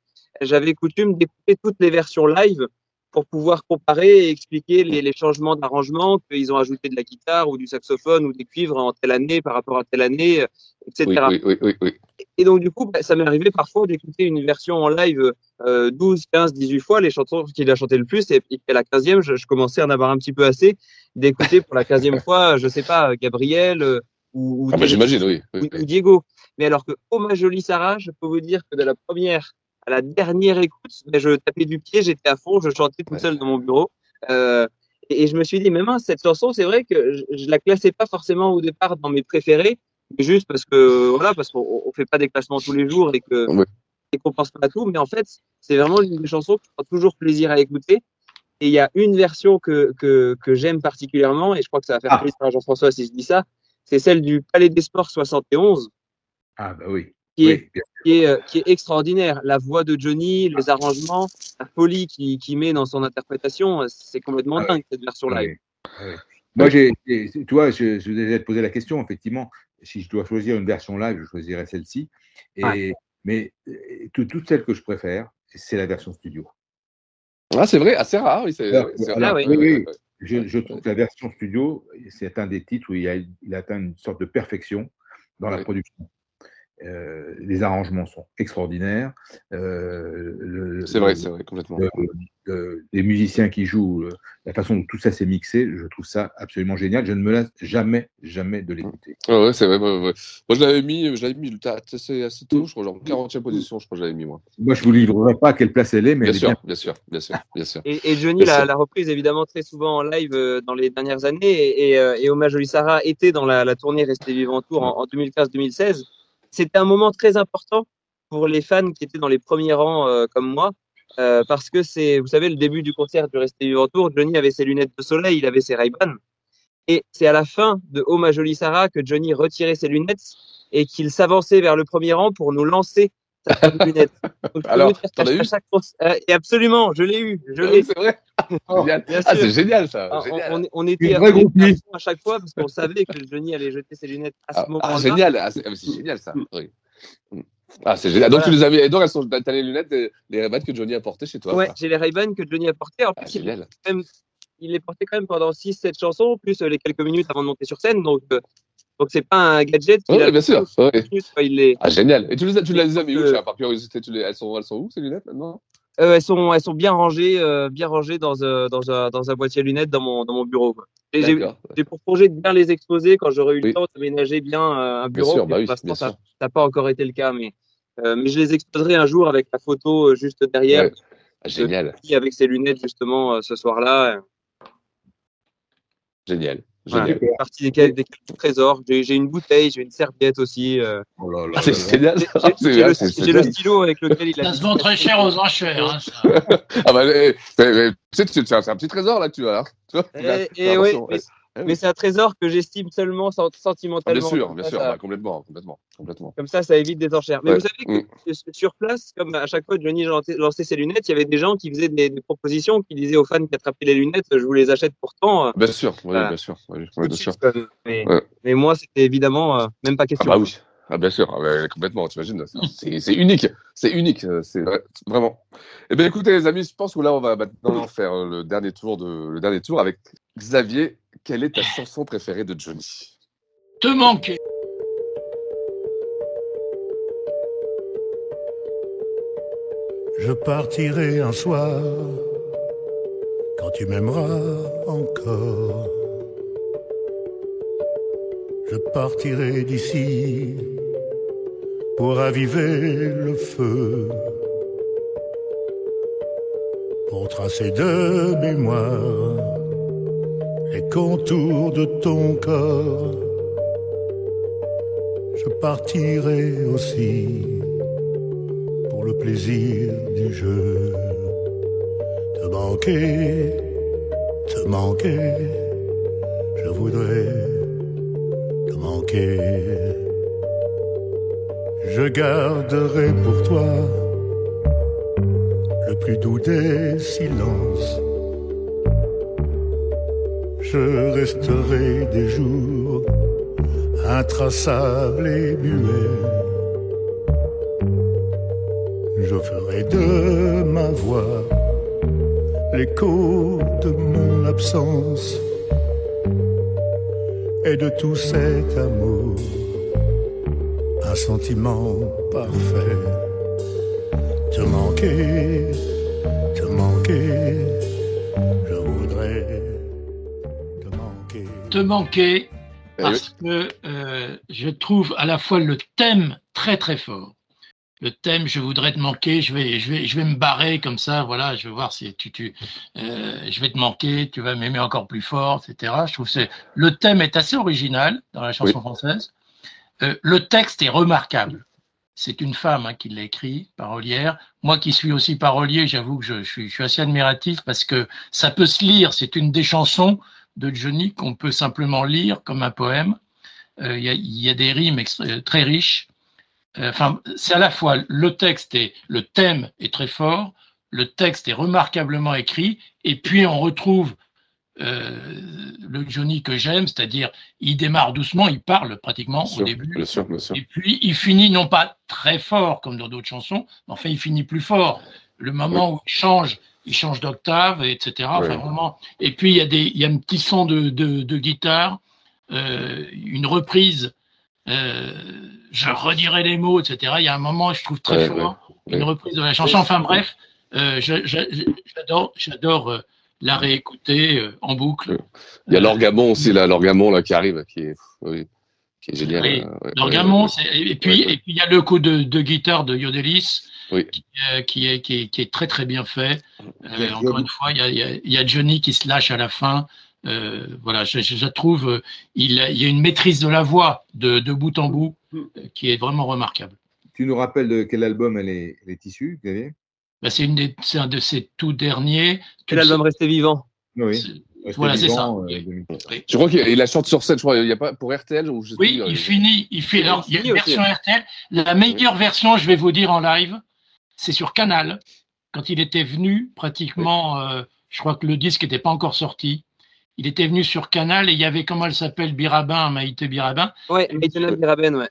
Speaker 5: j'avais coutume d'écouter toutes les versions live pour pouvoir comparer et expliquer les, les changements d'arrangement, qu'ils ont ajouté de la guitare ou du saxophone ou des cuivres en telle année par rapport à telle année, etc.
Speaker 1: Oui, oui, oui, oui, oui.
Speaker 5: Et donc, du coup, bah, ça m'est arrivé parfois d'écouter une version en live euh, 12, 15, 18 fois, les chansons qu'il a chantées le plus, et puis à la 15e, je, je commençais à en avoir un petit peu assez d'écouter pour la 15e fois, je sais pas, Gabriel euh, ou, ou,
Speaker 1: Ah bah,
Speaker 5: Diego-
Speaker 1: j'imagine, oui. oui,
Speaker 5: ou-
Speaker 1: oui.
Speaker 5: Diego. Mais alors que, oh ma jolie Sarah, je peux vous dire que de la première à la dernière écoute, ben, je tapais du pied, j'étais à fond, je chantais tout seul dans mon bureau. Euh, et, et je me suis dit, mais mince, cette chanson, c'est vrai que je, je la classais pas forcément au départ dans mes préférés, mais juste parce que, voilà, parce qu'on on fait pas des classements tous les jours et que,
Speaker 1: Ouais.
Speaker 5: et qu'on pense pas à tout. Mais en fait, c'est vraiment une des chansons qui prend toujours plaisir à écouter. Et il y a une version que, que, que j'aime particulièrement, et je crois que ça va faire
Speaker 2: Ah.
Speaker 5: plaisir à Jean-François si je dis ça, c'est celle du Palais des Sports 71
Speaker 2: Ah, bah oui.
Speaker 5: qui
Speaker 2: Oui,
Speaker 5: est, qui est, euh, qui est extraordinaire. La voix de Johnny, les arrangements, la folie qu'il qui met dans son interprétation, euh, c'est complètement
Speaker 2: Ah
Speaker 5: dingue cette version live.
Speaker 2: Ouais. Moi, j'ai, tu vois, je, je devais te poser la question, effectivement. Si je dois choisir une version live, je choisirais celle-ci. Et. Mais euh, tout- toutes celles que je préfère, c'est la version studio.
Speaker 1: Ah, c'est vrai, assez rare, oui. c'est-
Speaker 2: Alors,
Speaker 1: c'est
Speaker 2: alors,
Speaker 1: rare.
Speaker 5: oui.
Speaker 2: oui. Je, je trouve que la version studio, c'est un des titres où il, a, il atteint une sorte de perfection dans la production. Euh, les arrangements sont extraordinaires. Euh,
Speaker 1: C'est vrai, c'est vrai, complètement.
Speaker 2: le- le- les musiciens qui jouent, le- la façon dont tout ça s'est mixé, je trouve ça absolument génial. Je ne me lasse jamais, jamais de l'écouter.
Speaker 1: Ouais, ouais, c'est vrai. ouais, ouais. Moi, je l'avais mis, je l'avais mis assez, assez tôt, je crois, genre 40e position, je crois que je l'avais mis, moi.
Speaker 2: Moi, je vous livrerai pas à quelle place elle est, mais
Speaker 1: Bien
Speaker 2: elle est
Speaker 1: sûr,
Speaker 2: bien.
Speaker 1: bien sûr, bien sûr, bien sûr.
Speaker 5: Et, et Johnny l'a reprise évidemment très souvent en live euh, dans les dernières années. Et, et, euh, et Hommage Jolie Sarah était dans la, la tournée Restez Vivant Tour en, en 2015-2016. C'était un moment très important pour les fans qui étaient dans les premiers rangs euh, comme moi. euh, parce que c'est, vous savez, le début du concert du Restez Vivant Tour. Johnny avait ses lunettes de soleil, il avait ses Ray-Ban. Et c'est à la fin de Oh ma jolie Sarah que Johnny retirait ses lunettes et qu'il s'avançait vers le premier rang pour nous lancer sa paire de lunettes. Donc,
Speaker 1: Alors, t'en as eu
Speaker 5: euh, et absolument, je l'ai eu, je
Speaker 1: Ah
Speaker 5: l'ai.
Speaker 1: c'est vrai. Génial.
Speaker 5: Bien
Speaker 1: Ah, c'est génial, ça.
Speaker 5: Ah, on,
Speaker 1: génial.
Speaker 5: on- on était à chaque fois parce qu'on savait que Johnny allait jeter ses lunettes à ce
Speaker 1: Ah,
Speaker 5: moment-là.
Speaker 1: ah, génial. Ah, c'est c'est génial, ça. Oui. Mm. Ah, c'est génial. Donc,
Speaker 5: Voilà.
Speaker 1: tu les avais, et donc, elles sont, t'as les lunettes, des- les ray que Johnny a portées chez toi.
Speaker 5: Ouais, j'ai les Ray-Ban que Johnny a portés. En plus, il,
Speaker 1: génial.
Speaker 5: même- il les portait quand même pendant 6-7 chansons, plus euh, les quelques minutes avant de monter sur scène. Donc, euh, donc c'est pas un gadget. a
Speaker 1: bien sûr. Ouais.
Speaker 5: il les,
Speaker 1: Ah, génial. Et tu les as, tu les as mis où,
Speaker 5: Euh,
Speaker 1: par curiosité, tu les, elles sont, elles sont où, ces lunettes, maintenant?
Speaker 5: euh, elles, sont, elles sont bien rangées, euh, bien rangées dans, euh, dans, un, dans un boîtier à lunettes dans mon, dans mon bureau. J'ai pour projet de bien les exposer quand j'aurai eu le
Speaker 1: Oui.
Speaker 5: temps d'aménager bien un
Speaker 1: Bien
Speaker 5: bureau.
Speaker 1: sûr,
Speaker 5: mais
Speaker 1: bah oui, bien
Speaker 5: ça
Speaker 1: sûr.
Speaker 5: n'a pas encore été le cas. Mais, mais je les exposerai un jour avec la photo juste derrière.
Speaker 1: Ouais. Ah, génial.
Speaker 5: Qui, avec ses lunettes justement ce soir-là.
Speaker 1: Génial. Génial.
Speaker 5: une partie des, trésors. J'ai j'ai une bouteille, j'ai une serviette aussi. euh.
Speaker 2: Oh là là
Speaker 1: Ah, c'est
Speaker 2: là là.
Speaker 5: J'ai- j'ai- J'ai le, j'ai stylo avec lequel il a.
Speaker 3: Ça se vend très cher aux enchères. Hein, ça.
Speaker 1: Ah, bah, eh, eh, eh, c'est un petit trésor, là, que tu as, hein. Tu vois,
Speaker 5: Et,
Speaker 1: attention,
Speaker 5: mais,
Speaker 1: ouais.
Speaker 5: mais c'est un trésor que j'estime seulement
Speaker 1: Ah,
Speaker 5: sentimentalement.
Speaker 1: bien sûr, bien
Speaker 5: ça,
Speaker 1: sûr,
Speaker 5: ça-
Speaker 1: bah, complètement, complètement, complètement.
Speaker 5: Comme ça, ça évite des enchères. Mais
Speaker 1: Ouais.
Speaker 5: vous savez que
Speaker 1: Mm.
Speaker 5: sur place, comme à chaque fois que Johnny lançait, ses lunettes, il y avait des gens qui faisaient des, des propositions, qui disaient aux fans qui attrapaient les lunettes, je vous les achète pourtant.
Speaker 1: Bien sûr, oui,
Speaker 5: Voilà.
Speaker 1: bien sûr, oui, bien sûr. Ouais.
Speaker 5: mais moi, c'était évidemment euh, même pas
Speaker 1: Ah
Speaker 5: question.
Speaker 1: bah oui, ah, bien sûr, complètement, t'imagines, c'est c'est unique, c'est unique, euh, c'est vraiment. Eh bien écoutez les amis, je pense que là on va maintenant faire euh, le dernier tour de le dernier tour avec Xavier. Quelle est ta chanson préférée de Johnny?
Speaker 3: Te manquer.
Speaker 4: Je partirai un soir quand tu m'aimeras encore. Je partirai d'ici pour raviver le feu, pour tracer de mémoire les contours de ton corps. Je partirai aussi pour le plaisir du jeu. Te manquer, te manquer, je voudrais te manquer. Je garderai pour toi le plus doux des silences. Je resterai des jours intraçables et muets. Je ferai de ma voix l'écho de mon absence et de tout cet amour, un sentiment parfait. Te manquer, te manquer, je voudrais te manquer.
Speaker 3: te manquer
Speaker 1: Eh
Speaker 3: parce que euh, je trouve à la fois le thème très très fort. Le thème, je voudrais te manquer, je vais, je vais, je vais me barrer comme ça, voilà, je vais voir si tu, tu, euh, je vais te manquer, tu vas m'aimer encore plus fort, etc. Je trouve que le thème est assez original dans la chanson
Speaker 1: Oui.
Speaker 3: française. Euh, le texte est remarquable. C'est une femme hein, qui l'a écrit, parolière. Moi qui suis aussi parolier, j'avoue que je, suis, assez admiratif parce que ça peut se lire. C'est une des chansons de Johnny qu'on peut simplement lire comme un poème. Euh, Il y, a, des rimes extra- très riches. Euh, Enfin, c'est à la fois le texte et le thème est très fort, le texte est remarquablement écrit, et puis on retrouve euh, le Johnny que j'aime, c'est-à-dire il démarre doucement, il parle pratiquement
Speaker 1: Bien
Speaker 3: au
Speaker 1: sûr,
Speaker 3: début,
Speaker 1: bien sûr, bien sûr.
Speaker 3: et puis il finit non pas très fort comme dans d'autres chansons, mais enfin il finit plus fort. Le moment où il change, il change d'octave, etc. Enfin, vraiment. Et puis il y a des, il y a un petit son de, de, de guitare, euh, une reprise. euh, je redirai les mots, etc. Il y a un moment, je trouve très
Speaker 1: Ouais,
Speaker 3: fort, une reprise de la chanson. Enfin bref, euh, j'adore, j'adore euh, la réécouter euh, en boucle.
Speaker 1: Il y a l'orgamon aussi là, l'orgamon là qui arrive, qui est, oui, qui est génial.
Speaker 3: Oui,
Speaker 1: euh, ouais,
Speaker 3: L'orgamon,
Speaker 1: ouais,
Speaker 3: c'est- et puis et puis il y a le coup de, de guitare de Yodelis
Speaker 1: Oui.
Speaker 3: qui, euh, qui est, qui, est, qui est très très bien fait. Euh, encore une fois, il y, a, il y a- il y a Johnny qui se lâche à la fin. Euh, voilà, je, je, je trouve euh, il, a- il y a une maîtrise de la voix de, de bout en bout euh, qui est vraiment remarquable.
Speaker 2: Tu nous rappelles de quel album elle est, elle est issue, Xavier?
Speaker 3: Bah, c'est une des- c'est un de ses tout derniers.
Speaker 5: C'est l'album
Speaker 3: sais-
Speaker 5: Resté vivant.
Speaker 2: Oui.
Speaker 3: Voilà, c'est ça.
Speaker 2: euh,
Speaker 3: Oui.
Speaker 2: 2004.
Speaker 3: Oui.
Speaker 1: Je crois qu'il il la chante sur scène, je crois, il y a pas pour RTL ou je
Speaker 3: Oui,
Speaker 1: plus,
Speaker 3: il
Speaker 1: euh,
Speaker 3: finit, il fait. Alors, il y a une
Speaker 5: aussi.
Speaker 3: version RTL. La meilleure version, je vais vous dire en live, c'est sur Canal. Quand il était venu, pratiquement, euh, je crois que le disque n'était pas encore sorti. Il était venu sur Canal et il y avait, comment elle s'appelle, Birabin, Maïté Birabin.
Speaker 5: Ouais, Maïtena Biraben, ouais.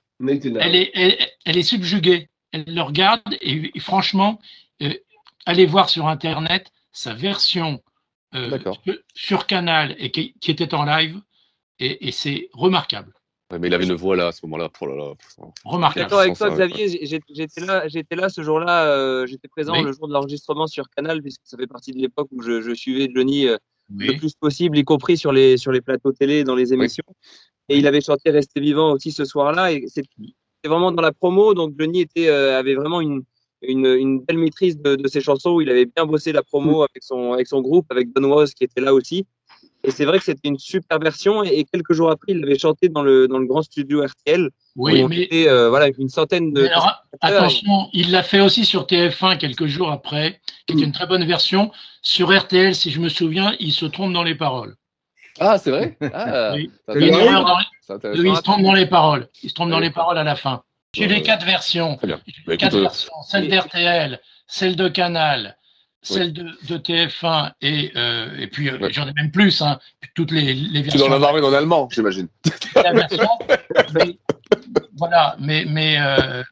Speaker 3: Elle est, elle, elle est subjuguée. Elle le regarde et, et franchement, euh, allez voir sur Internet sa version euh, sur- sur Canal et qui, qui était en live et, et c'est remarquable.
Speaker 1: ouais, mais il avait une voix là à ce moment-là. Oh là là.
Speaker 3: Remarquable.
Speaker 5: D'accord avec toi,
Speaker 1: ça,
Speaker 5: Xavier. J'étais là, j'étais là ce jour-là. euh, j'étais présent
Speaker 3: Oui.
Speaker 5: le jour de l'enregistrement sur Canal, puisque ça fait partie de l'époque où je, je suivais Johnny euh,
Speaker 3: Oui.
Speaker 5: le plus possible, y compris sur les sur les plateaux télé, et dans les émissions. Et il avait chanté Rester vivant aussi ce soir-là. Et c'est c'est vraiment dans la promo, donc Johnny était euh, avait vraiment une une, une belle maîtrise de, de ses chansons. Où il avait bien bossé la promo avec son avec son groupe, avec Don Was qui était là aussi. Et c'est vrai que c'était une super version. Et, et quelques jours après, il l'avait chanté dans le dans le grand studio RTL.
Speaker 3: Oui, mais-
Speaker 5: était, euh, voilà une centaine de.
Speaker 3: Alors, attention, il l'a fait aussi sur TF1 quelques jours après, qui était une très bonne version. Sur RTL, si je me souviens, il se trompe dans les paroles.
Speaker 1: Ah, c'est vrai? Ah,
Speaker 3: Oui. Il
Speaker 1: ça
Speaker 3: Oui, il se trompe dans les paroles. Il se trompe dans les paroles à la fin. J'ai les quatre versions.
Speaker 1: Très bien. Bah, écoute,
Speaker 3: Quatre
Speaker 1: euh,
Speaker 3: versions. Celle d'RTL, celle de Canal, celle de, de TF1 et, euh, et puis euh, j'en ai même plus. Hein, toutes les, les
Speaker 1: Tu
Speaker 3: versions.
Speaker 1: dois en avoir une en allemand, j'imagine.
Speaker 3: la version. mais, voilà, mais, mais euh,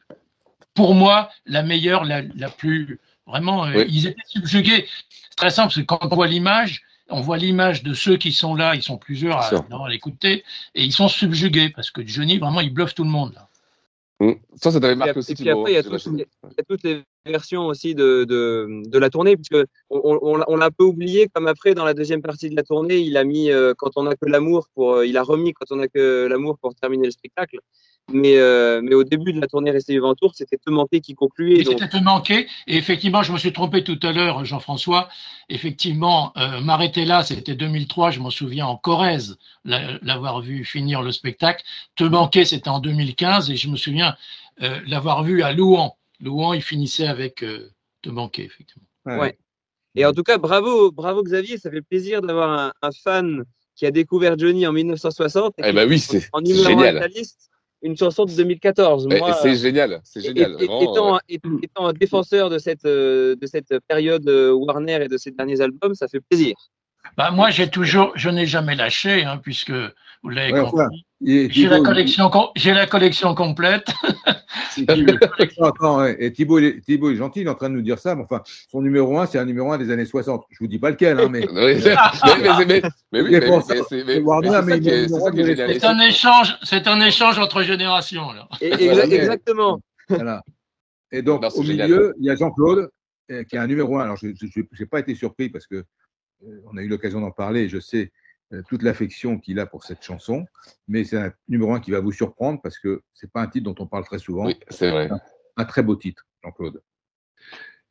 Speaker 3: pour moi, la meilleure, la, la plus. Vraiment, euh,
Speaker 1: Oui.
Speaker 3: ils étaient subjugués. C'est très simple, parce que quand on voit l'image, on voit l'image de ceux qui sont là, ils sont plusieurs à, à l'écouter, et ils sont subjugués, parce que Johnny, vraiment, il bluffe tout le monde. Là.
Speaker 1: Hum. Ça, ça t'avait marqué aussi,
Speaker 5: et puis après, il y, a toutes- les versions aussi de, de, de la tournée, puisque on, on, l'a- on l'a un peu oublié, comme après, dans la deuxième partie de la tournée, il a mis euh, Quand on a que l'amour pour, euh, il a remis Quand on a que l'amour pour terminer le spectacle. Mais, euh, mais au début de la tournée Restez vivant tour, c'était Te manquer qui concluait.
Speaker 3: C'était te manquer. Et effectivement, je me suis trompé tout à l'heure, Jean-François. Effectivement, euh, m'arrêter là, c'était 2003, je m'en souviens en Corrèze, la- l'avoir vu finir le spectacle. Te manquer, c'était en 2015, et je me souviens euh, l'avoir vu à Louan. Louan, il finissait avec euh, Te manquer, effectivement.
Speaker 5: Ouais. Et en tout cas, bravo, bravo Xavier, ça fait plaisir d'avoir un, un fan qui a découvert Johnny en 1960. et
Speaker 1: Eh ben oui, c'est génial.
Speaker 5: Une chanson de 2014.
Speaker 1: Et-
Speaker 5: Moi,
Speaker 1: et c'est génial, c'est
Speaker 5: et-
Speaker 1: génial.
Speaker 5: et-
Speaker 1: vraiment,
Speaker 5: étant,
Speaker 1: ouais.
Speaker 5: et- étant un défenseur de cette, euh, de cette période euh, Warner et de ces derniers albums, ça fait plaisir.
Speaker 3: Bah, moi, j'ai toujours, je n'ai jamais lâché, hein, puisque vous l'avez
Speaker 2: Ouais,
Speaker 3: compris. J'ai la collection, com- j'ai la collection complète.
Speaker 2: Attends, attends, ouais. Et Thibaut, est, Thibaut est gentil, il est en train de nous dire ça, mais enfin, son numéro 1, c'est un numéro 1 des années 60. Je vous dis pas lequel, hein, mais.
Speaker 1: Oui, mais, mais, mais, mais oui,
Speaker 2: C'est
Speaker 1: mais,
Speaker 3: un échange, c'est un échange entre générations.
Speaker 5: Et-
Speaker 2: Voilà,
Speaker 5: exactement.
Speaker 2: Voilà. Et donc,
Speaker 1: Non,
Speaker 2: au
Speaker 1: génial.
Speaker 2: milieu, il y a Jean-Claude, euh, qui est un numéro 1. Alors, je n'ai pas été surpris parce que euh, on a eu l'occasion d'en parler je sais toute l'affection qu'il a pour cette chanson. Mais c'est un numéro 1 qui va vous surprendre parce que c'est pas un titre dont on parle très souvent.
Speaker 1: Oui, c'est vrai.
Speaker 2: Un, un très beau titre, Jean-Claude.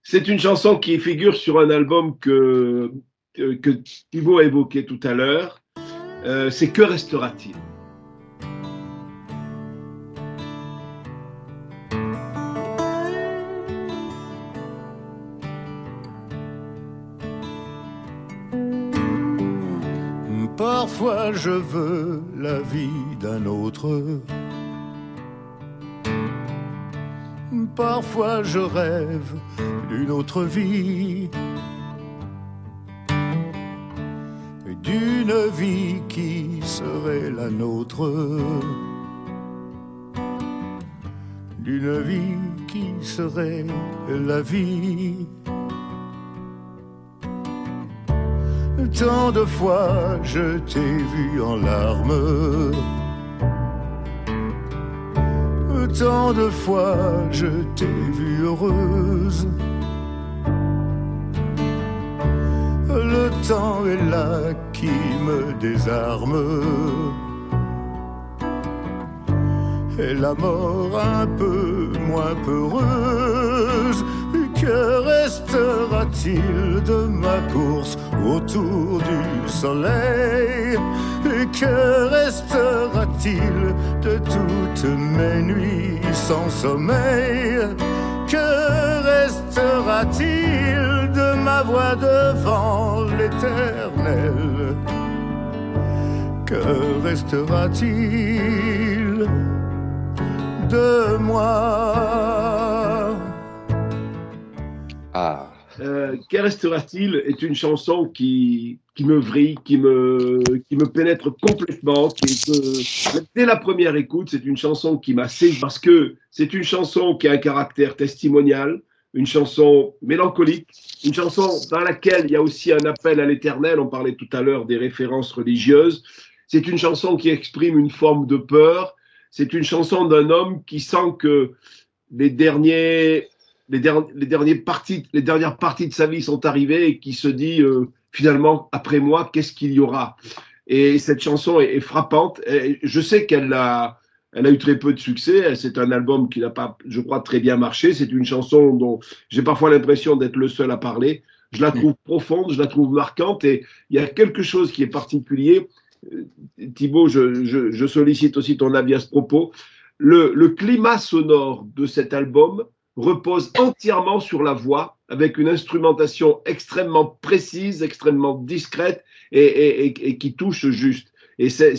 Speaker 6: C'est une chanson qui figure sur un album que, que, que Thibaut a évoqué tout à l'heure. Euh, c'est Que restera-t-il?
Speaker 4: Je veux la vie d'un autre. Parfois je rêve d'une autre vie. D'une vie qui serait la nôtre. D'une vie qui serait la vie. Tant de fois je t'ai vu en larmes. Tant de fois je t'ai vue heureuse. Le temps est là qui me désarme. Et la mort un peu moins peureuse. Que restera-t-il de ma course autour du soleil Et que restera-t-il de toutes mes nuits sans sommeil Que restera-t-il de ma voix devant l'éternel Que restera-t-il de moi
Speaker 1: Ah.
Speaker 6: Euh, que restera-t-il est une chanson qui, qui me vrille, qui me, qui me pénètre complètement. Que, dès la première écoute, c'est une chanson qui m'a saisi parce que c'est une chanson qui a un caractère testimonial, une chanson mélancolique, une chanson dans laquelle il y a aussi un appel à l'éternel. On parlait tout à l'heure des références religieuses. C'est une chanson qui exprime une forme de peur. C'est une chanson d'un homme qui sent que les derniers les, dernières parties de sa vie sont arrivées et qui se dit euh, finalement, après moi, qu'est-ce qu'il y aura? Et cette chanson est, frappante. Je sais qu'elle a, eu très peu de succès. C'est un album qui n'a pas, je crois, très bien marché. C'est une chanson dont j'ai parfois l'impression d'être le seul à parler. Je la trouve profonde, je la trouve marquante et il y a quelque chose qui est particulier. Thibaut, je, sollicite aussi ton avis à ce propos. Le climat sonore de cet album repose entièrement sur la voix avec une instrumentation extrêmement précise, extrêmement discrète et, et, et, et qui touche juste. Et c'est,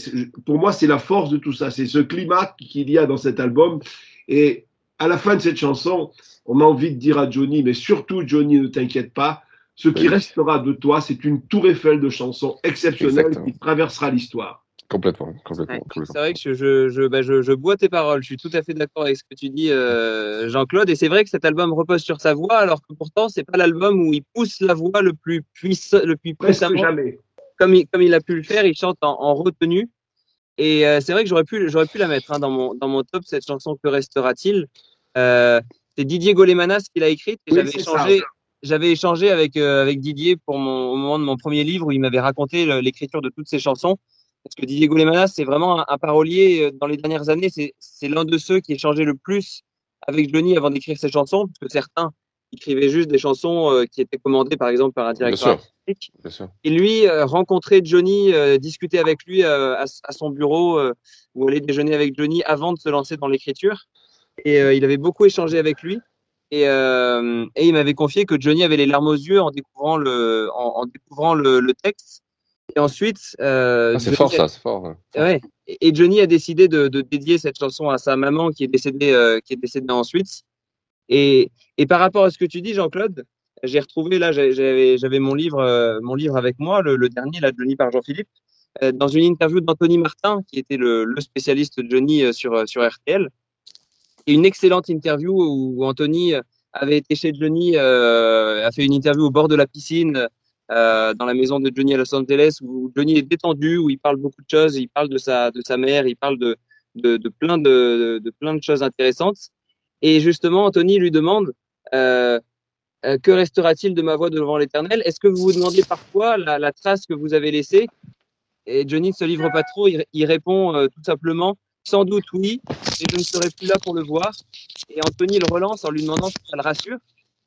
Speaker 6: pour moi, c'est la force de tout ça. C'est ce climat qu'il y a dans cet album. Et à la fin de cette chanson, on a envie de dire à Johnny, mais surtout Johnny, ne t'inquiète pas. Ce qui restera de toi, c'est une tour Eiffel de chansons exceptionnelle
Speaker 1: Exactement.
Speaker 6: qui traversera l'histoire.
Speaker 1: Complètement, complètement.
Speaker 5: Ouais,
Speaker 1: complètement.
Speaker 5: C'est vrai que je, je, je, bah, je, je bois tes paroles. Je suis tout à fait d'accord avec ce que tu dis, euh, Jean-Claude. Et c'est vrai que cet album repose sur sa voix, alors que pourtant, c'est pas l'album où il pousse la voix le plus puissant, le plus
Speaker 6: Presque
Speaker 5: puissamment.
Speaker 6: jamais.
Speaker 5: Comme il, comme il a pu le faire, il chante en, en retenue. Et euh, c'est vrai que j'aurais pu, j'aurais pu la mettre hein, dans, mon, dans mon top, cette chanson Que restera-t-il? Euh, C'est Didier Golémanas qui l'a écrite. Et
Speaker 6: Oui,
Speaker 5: j'avais échangé,
Speaker 6: ça.
Speaker 5: j'avais échangé avec, euh, avec Didier pour mon, au moment de mon premier livre où il m'avait raconté l'écriture de toutes ces chansons. Parce que Didier Golémanas, c'est vraiment un, un parolier euh, dans les dernières années. C'est, l'un de ceux qui échangeait le plus avec Johnny avant d'écrire ses chansons. Parce que certains écrivaient juste des chansons euh, qui étaient commandées, par exemple, par un directeur artistique.
Speaker 1: bien sûr.
Speaker 5: Et lui, euh, rencontrer Johnny, euh, discuter avec lui à, à son bureau ou aller déjeuner avec Johnny avant de se lancer dans l'écriture. Et il avait beaucoup échangé avec lui. Et, et il m'avait confié que Johnny avait les larmes aux yeux en découvrant le, en, en découvrant le, le texte. Et ensuite, euh,
Speaker 1: Ah, c'est
Speaker 5: Johnny
Speaker 1: fort
Speaker 5: a-
Speaker 1: ça, c'est fort. ouais.
Speaker 5: Et Johnny a décidé de, de dédier cette chanson à sa maman qui est décédée, euh, qui est décédée ensuite. Et, et par rapport à ce que tu dis, Jean-Claude, j'ai retrouvé là, j'avais, j'avais mon livre, euh, mon livre avec moi, le, le dernier, là, Johnny par Jean-Philippe, euh, dans une interview d'Anthony Martin, qui était le, le spécialiste de Johnny euh, sur, euh, sur RTL. Et une excellente interview où Anthony avait été chez Johnny, euh, a fait une interview au bord de la piscine, euh, dans la maison de Johnny à Los Angeles, où Johnny est détendu, où il parle beaucoup de choses, il parle de sa, de sa mère, il parle de, de, plein de, de plein de choses intéressantes. Et justement, Anthony lui demande euh, euh, que restera-t-il de ma voix devant l'Éternel? Est-ce que vous vous demandez parfois la, trace que vous avez laissée? Et Johnny ne se livre pas trop, il, répond tout simplement sans doute oui, et je ne serai plus là pour le voir. Et Anthony le relance en lui demandant si ça le rassure.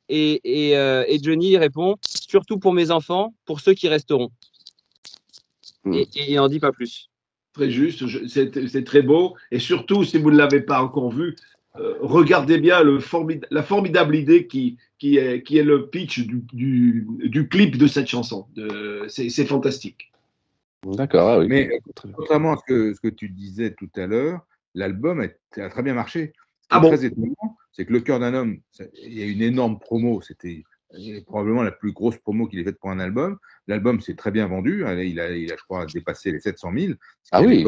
Speaker 5: Et, et, euh, et Johnny répond surtout pour mes enfants, pour ceux qui resteront.
Speaker 1: Hmm.
Speaker 5: Et, et il n'en dit pas plus.
Speaker 6: Très juste, c'est très beau. Et surtout, si vous ne l'avez pas encore vu, euh, regardez bien le formid- la formidable idée qui, qui, est, qui est le pitch du, du, du clip de cette chanson. C'est fantastique.
Speaker 1: D'accord, ah oui.
Speaker 2: Mais contrairement à ce que, ce que tu disais tout à l'heure, l'album a, a très bien marché. Ce qui
Speaker 6: Ah bon?
Speaker 2: très étonnant, c'est que Le cœur d'un homme, il y a une énorme promo, c'était euh, probablement la plus grosse promo qu'il ait faite pour un album. L'album s'est très bien vendu, hein, il a, il a, je crois, dépassé les 700 000, ce qui
Speaker 1: Ah oui.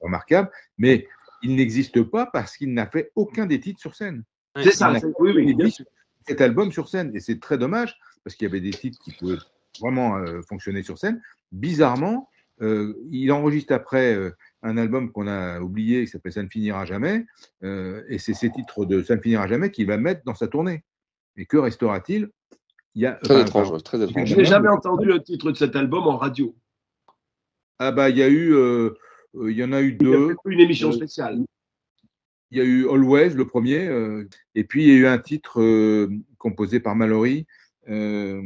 Speaker 2: remarquable, mais il n'existe pas parce qu'il n'a fait aucun des titres sur scène.
Speaker 6: C'est ça, oui, oui, bien sûr.
Speaker 2: cet album sur scène, et c'est très dommage, parce qu'il y avait des titres qui pouvaient vraiment euh, fonctionner sur scène. Bizarrement, euh, il enregistre après euh, un album qu'on a oublié qui s'appelle Ça ne finira jamais, euh, et c'est ces titres de Ça ne finira jamais qu'il va mettre dans sa tournée. Et que restera-t-il? Il y a
Speaker 1: Très
Speaker 2: enfin,
Speaker 1: étrange,
Speaker 2: enfin,
Speaker 1: très étrange.
Speaker 6: Je n'ai jamais entendu un titre de cet album en radio.
Speaker 2: Ah bah il y a eu, euh, euh, il y en a eu
Speaker 6: Il y a
Speaker 2: deux.
Speaker 6: une émission spéciale.
Speaker 2: Il y a eu Always, le premier, euh, et puis il y a eu un titre euh, composé par Mallory, euh,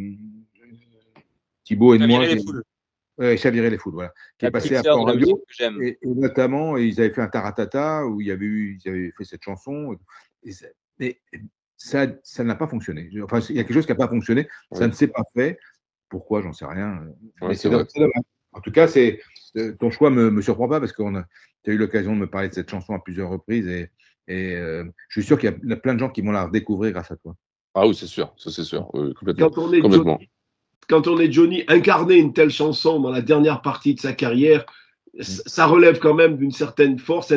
Speaker 2: Thibaut et moi.
Speaker 5: les
Speaker 2: qui-
Speaker 5: foules.
Speaker 2: Chavirer les foules, voilà. Qui
Speaker 5: La
Speaker 2: est passé
Speaker 5: de la
Speaker 2: radio. Et, et notamment, ils avaient fait un taratata où il y avait eu, ils avaient fait cette chanson. Et ça- mais ça, ça n'a pas fonctionné. Enfin, il y a quelque chose qui n'a pas fonctionné. Ça ne s'est pas fait. Pourquoi J'en sais rien.
Speaker 1: Ouais, c'est
Speaker 2: dommage. En tout cas, c'est euh, ton choix me, me surprend pas parce que tu as eu l'occasion de me parler de cette chanson à plusieurs reprises et, et euh, je suis sûr qu'il y a- plein de gens qui vont la redécouvrir grâce à toi.
Speaker 1: Ah oui, c'est sûr, ça c'est sûr, oui, complètement.
Speaker 6: Quand on, est
Speaker 1: complètement.
Speaker 6: Johnny, quand on est Johnny, incarner une telle chanson dans la dernière partie de sa carrière, c- ça relève quand même d'une certaine force,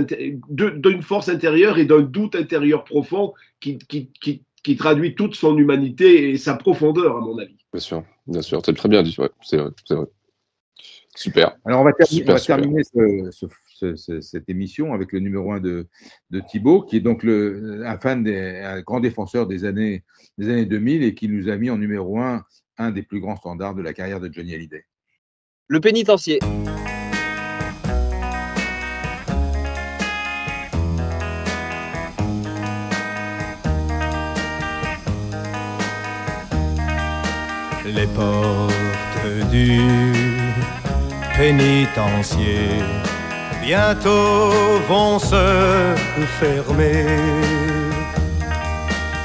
Speaker 6: d'une force intérieure et d'un doute intérieur profond qui, qui, qui, qui traduit toute son humanité et sa profondeur, à mon avis.
Speaker 1: Bien sûr, bien sûr, c'est très bien dit, ouais, c'est vrai, c'est vrai. Super.
Speaker 2: Alors, on va, terminer-
Speaker 1: Super,
Speaker 2: on va
Speaker 1: super.
Speaker 2: terminer ce- ce- ce- ce- cette émission avec le numéro 1 de, de Thibaut, qui est donc le, un fan, des, un grand défenseur des années, des années 2000 et qui nous a mis en numéro 1 un des plus grands standards de la carrière de Johnny Hallyday.
Speaker 5: Le pénitencier.
Speaker 7: Les portes du pénitencier bientôt vont se fermer.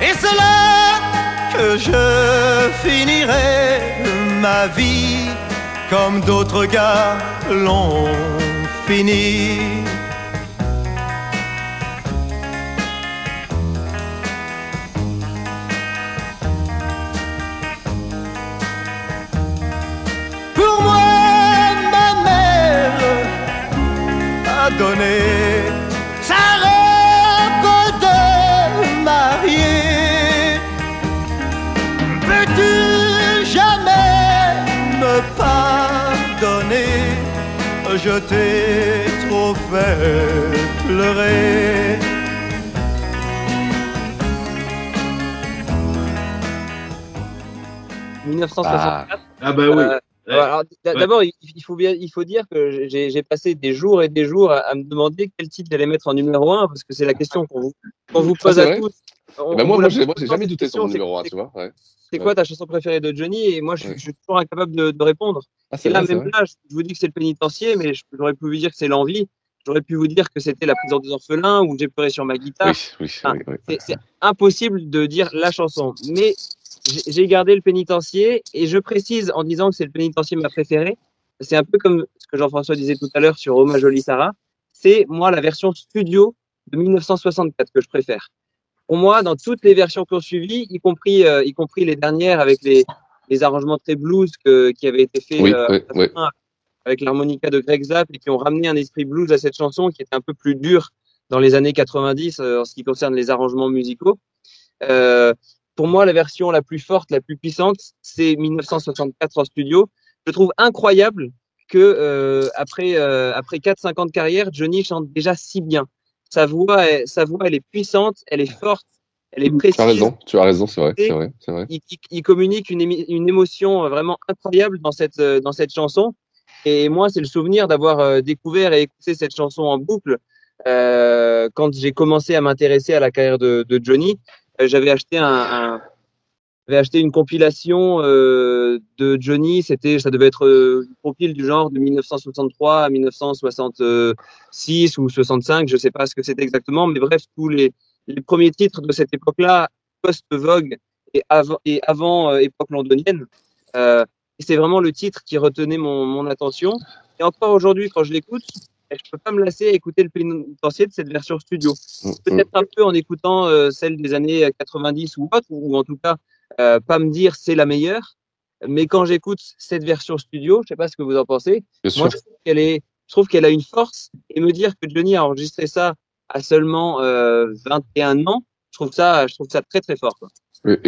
Speaker 7: Et c'est là je finirai ma vie comme d'autres gars l'ont fini. Pour moi, ma mère a donné Je t'ai trop fait pleurer.
Speaker 5: – 1964.
Speaker 6: Ah bah oui.
Speaker 5: Euh,
Speaker 6: Ouais. Ouais.
Speaker 5: D'abord, il faut bien, il faut dire que j'ai passé des jours et des jours à, à me demander quel titre j'allais mettre en numéro 1 parce que c'est la question qu'on vous, qu'on vous
Speaker 1: Ah,
Speaker 5: pose à tous. On-
Speaker 1: ben
Speaker 5: on
Speaker 1: moi, moi, j'ai jamais douté sur
Speaker 5: question,
Speaker 1: mon
Speaker 5: c'est-
Speaker 1: numéro 1,
Speaker 5: c'est-
Speaker 1: tu vois. Ouais.
Speaker 5: C'est
Speaker 1: Ouais.
Speaker 5: quoi ta chanson préférée de Johnny? Et moi, je, suis- je suis toujours incapable de, de répondre.
Speaker 1: Ah, c'est
Speaker 5: et là,
Speaker 1: vrai,
Speaker 5: même là, je vous dis que c'est le pénitencier, mais j'aurais pu vous dire que c'est l'envie. J'aurais pu vous dire que c'était la prison des orphelins ou j'ai pleuré sur ma guitare.
Speaker 1: Oui, oui,
Speaker 5: Enfin,
Speaker 1: oui, oui.
Speaker 5: c'est- impossible de dire la chanson. Mais j'ai- j'ai gardé le pénitencier et je précise en disant que c'est le pénitencier ma préférée. C'est un peu comme ce que Jean-François disait tout à l'heure sur Oma Jolie Sarah. C'est moi la version studio de 1964 que je préfère. Pour moi, dans toutes les versions qui ont suivi, y compris, euh, y compris les dernières avec les, les arrangements très blues que, qui avaient été faits
Speaker 1: Oui,
Speaker 5: euh,
Speaker 1: oui, oui.
Speaker 5: avec l'harmonica de Greg Zapp et qui ont ramené un esprit blues à cette chanson qui était un peu plus dur dans les années 90 euh, en ce qui concerne les arrangements musicaux. Euh, pour moi, la version la plus forte, la plus puissante, c'est 1964 en studio. Je trouve incroyable que euh, après euh, après 4-5 ans de carrière, Johnny chante déjà si bien. Sa voix, est, sa voix, elle est puissante, elle est forte, elle est précise.
Speaker 1: Tu as raison, tu as raison, c'est vrai, c'est vrai, c'est vrai.
Speaker 5: Il, il- il communique une, émotion euh, vraiment incroyable dans cette euh, dans cette chanson. Et moi, c'est le souvenir d'avoir euh, découvert et écouté cette chanson en boucle euh, quand j'ai commencé à m'intéresser à la carrière de, de Johnny. J'avais acheté un, un- j'avais acheté une compilation euh, de Johnny. C'était, ça devait être euh, une compile du genre de 1963 à 1966 ou 65. Je sais pas ce que c'était exactement, mais bref, tous les les premiers titres de cette époque-là, post-Vogue et avant et avant euh, époque londonienne. Euh, c'est vraiment le titre qui retenait mon, mon attention. Et encore aujourd'hui, quand je l'écoute, eh, je peux pas me lasser à écouter le pénitencier de cette version studio. Peut-être un peu en écoutant celle des années 90 ou autre, ou en tout cas euh, pas me dire c'est la meilleure. Mais quand j'écoute cette version studio, je sais pas ce que vous en pensez.
Speaker 1: Bien
Speaker 5: Moi,
Speaker 1: sûr.
Speaker 5: je trouve qu'elle est, je trouve qu'elle a une force. Et me dire que Johnny a enregistré ça à seulement euh, 21 ans, je trouve ça, je trouve ça très très fort. Quoi.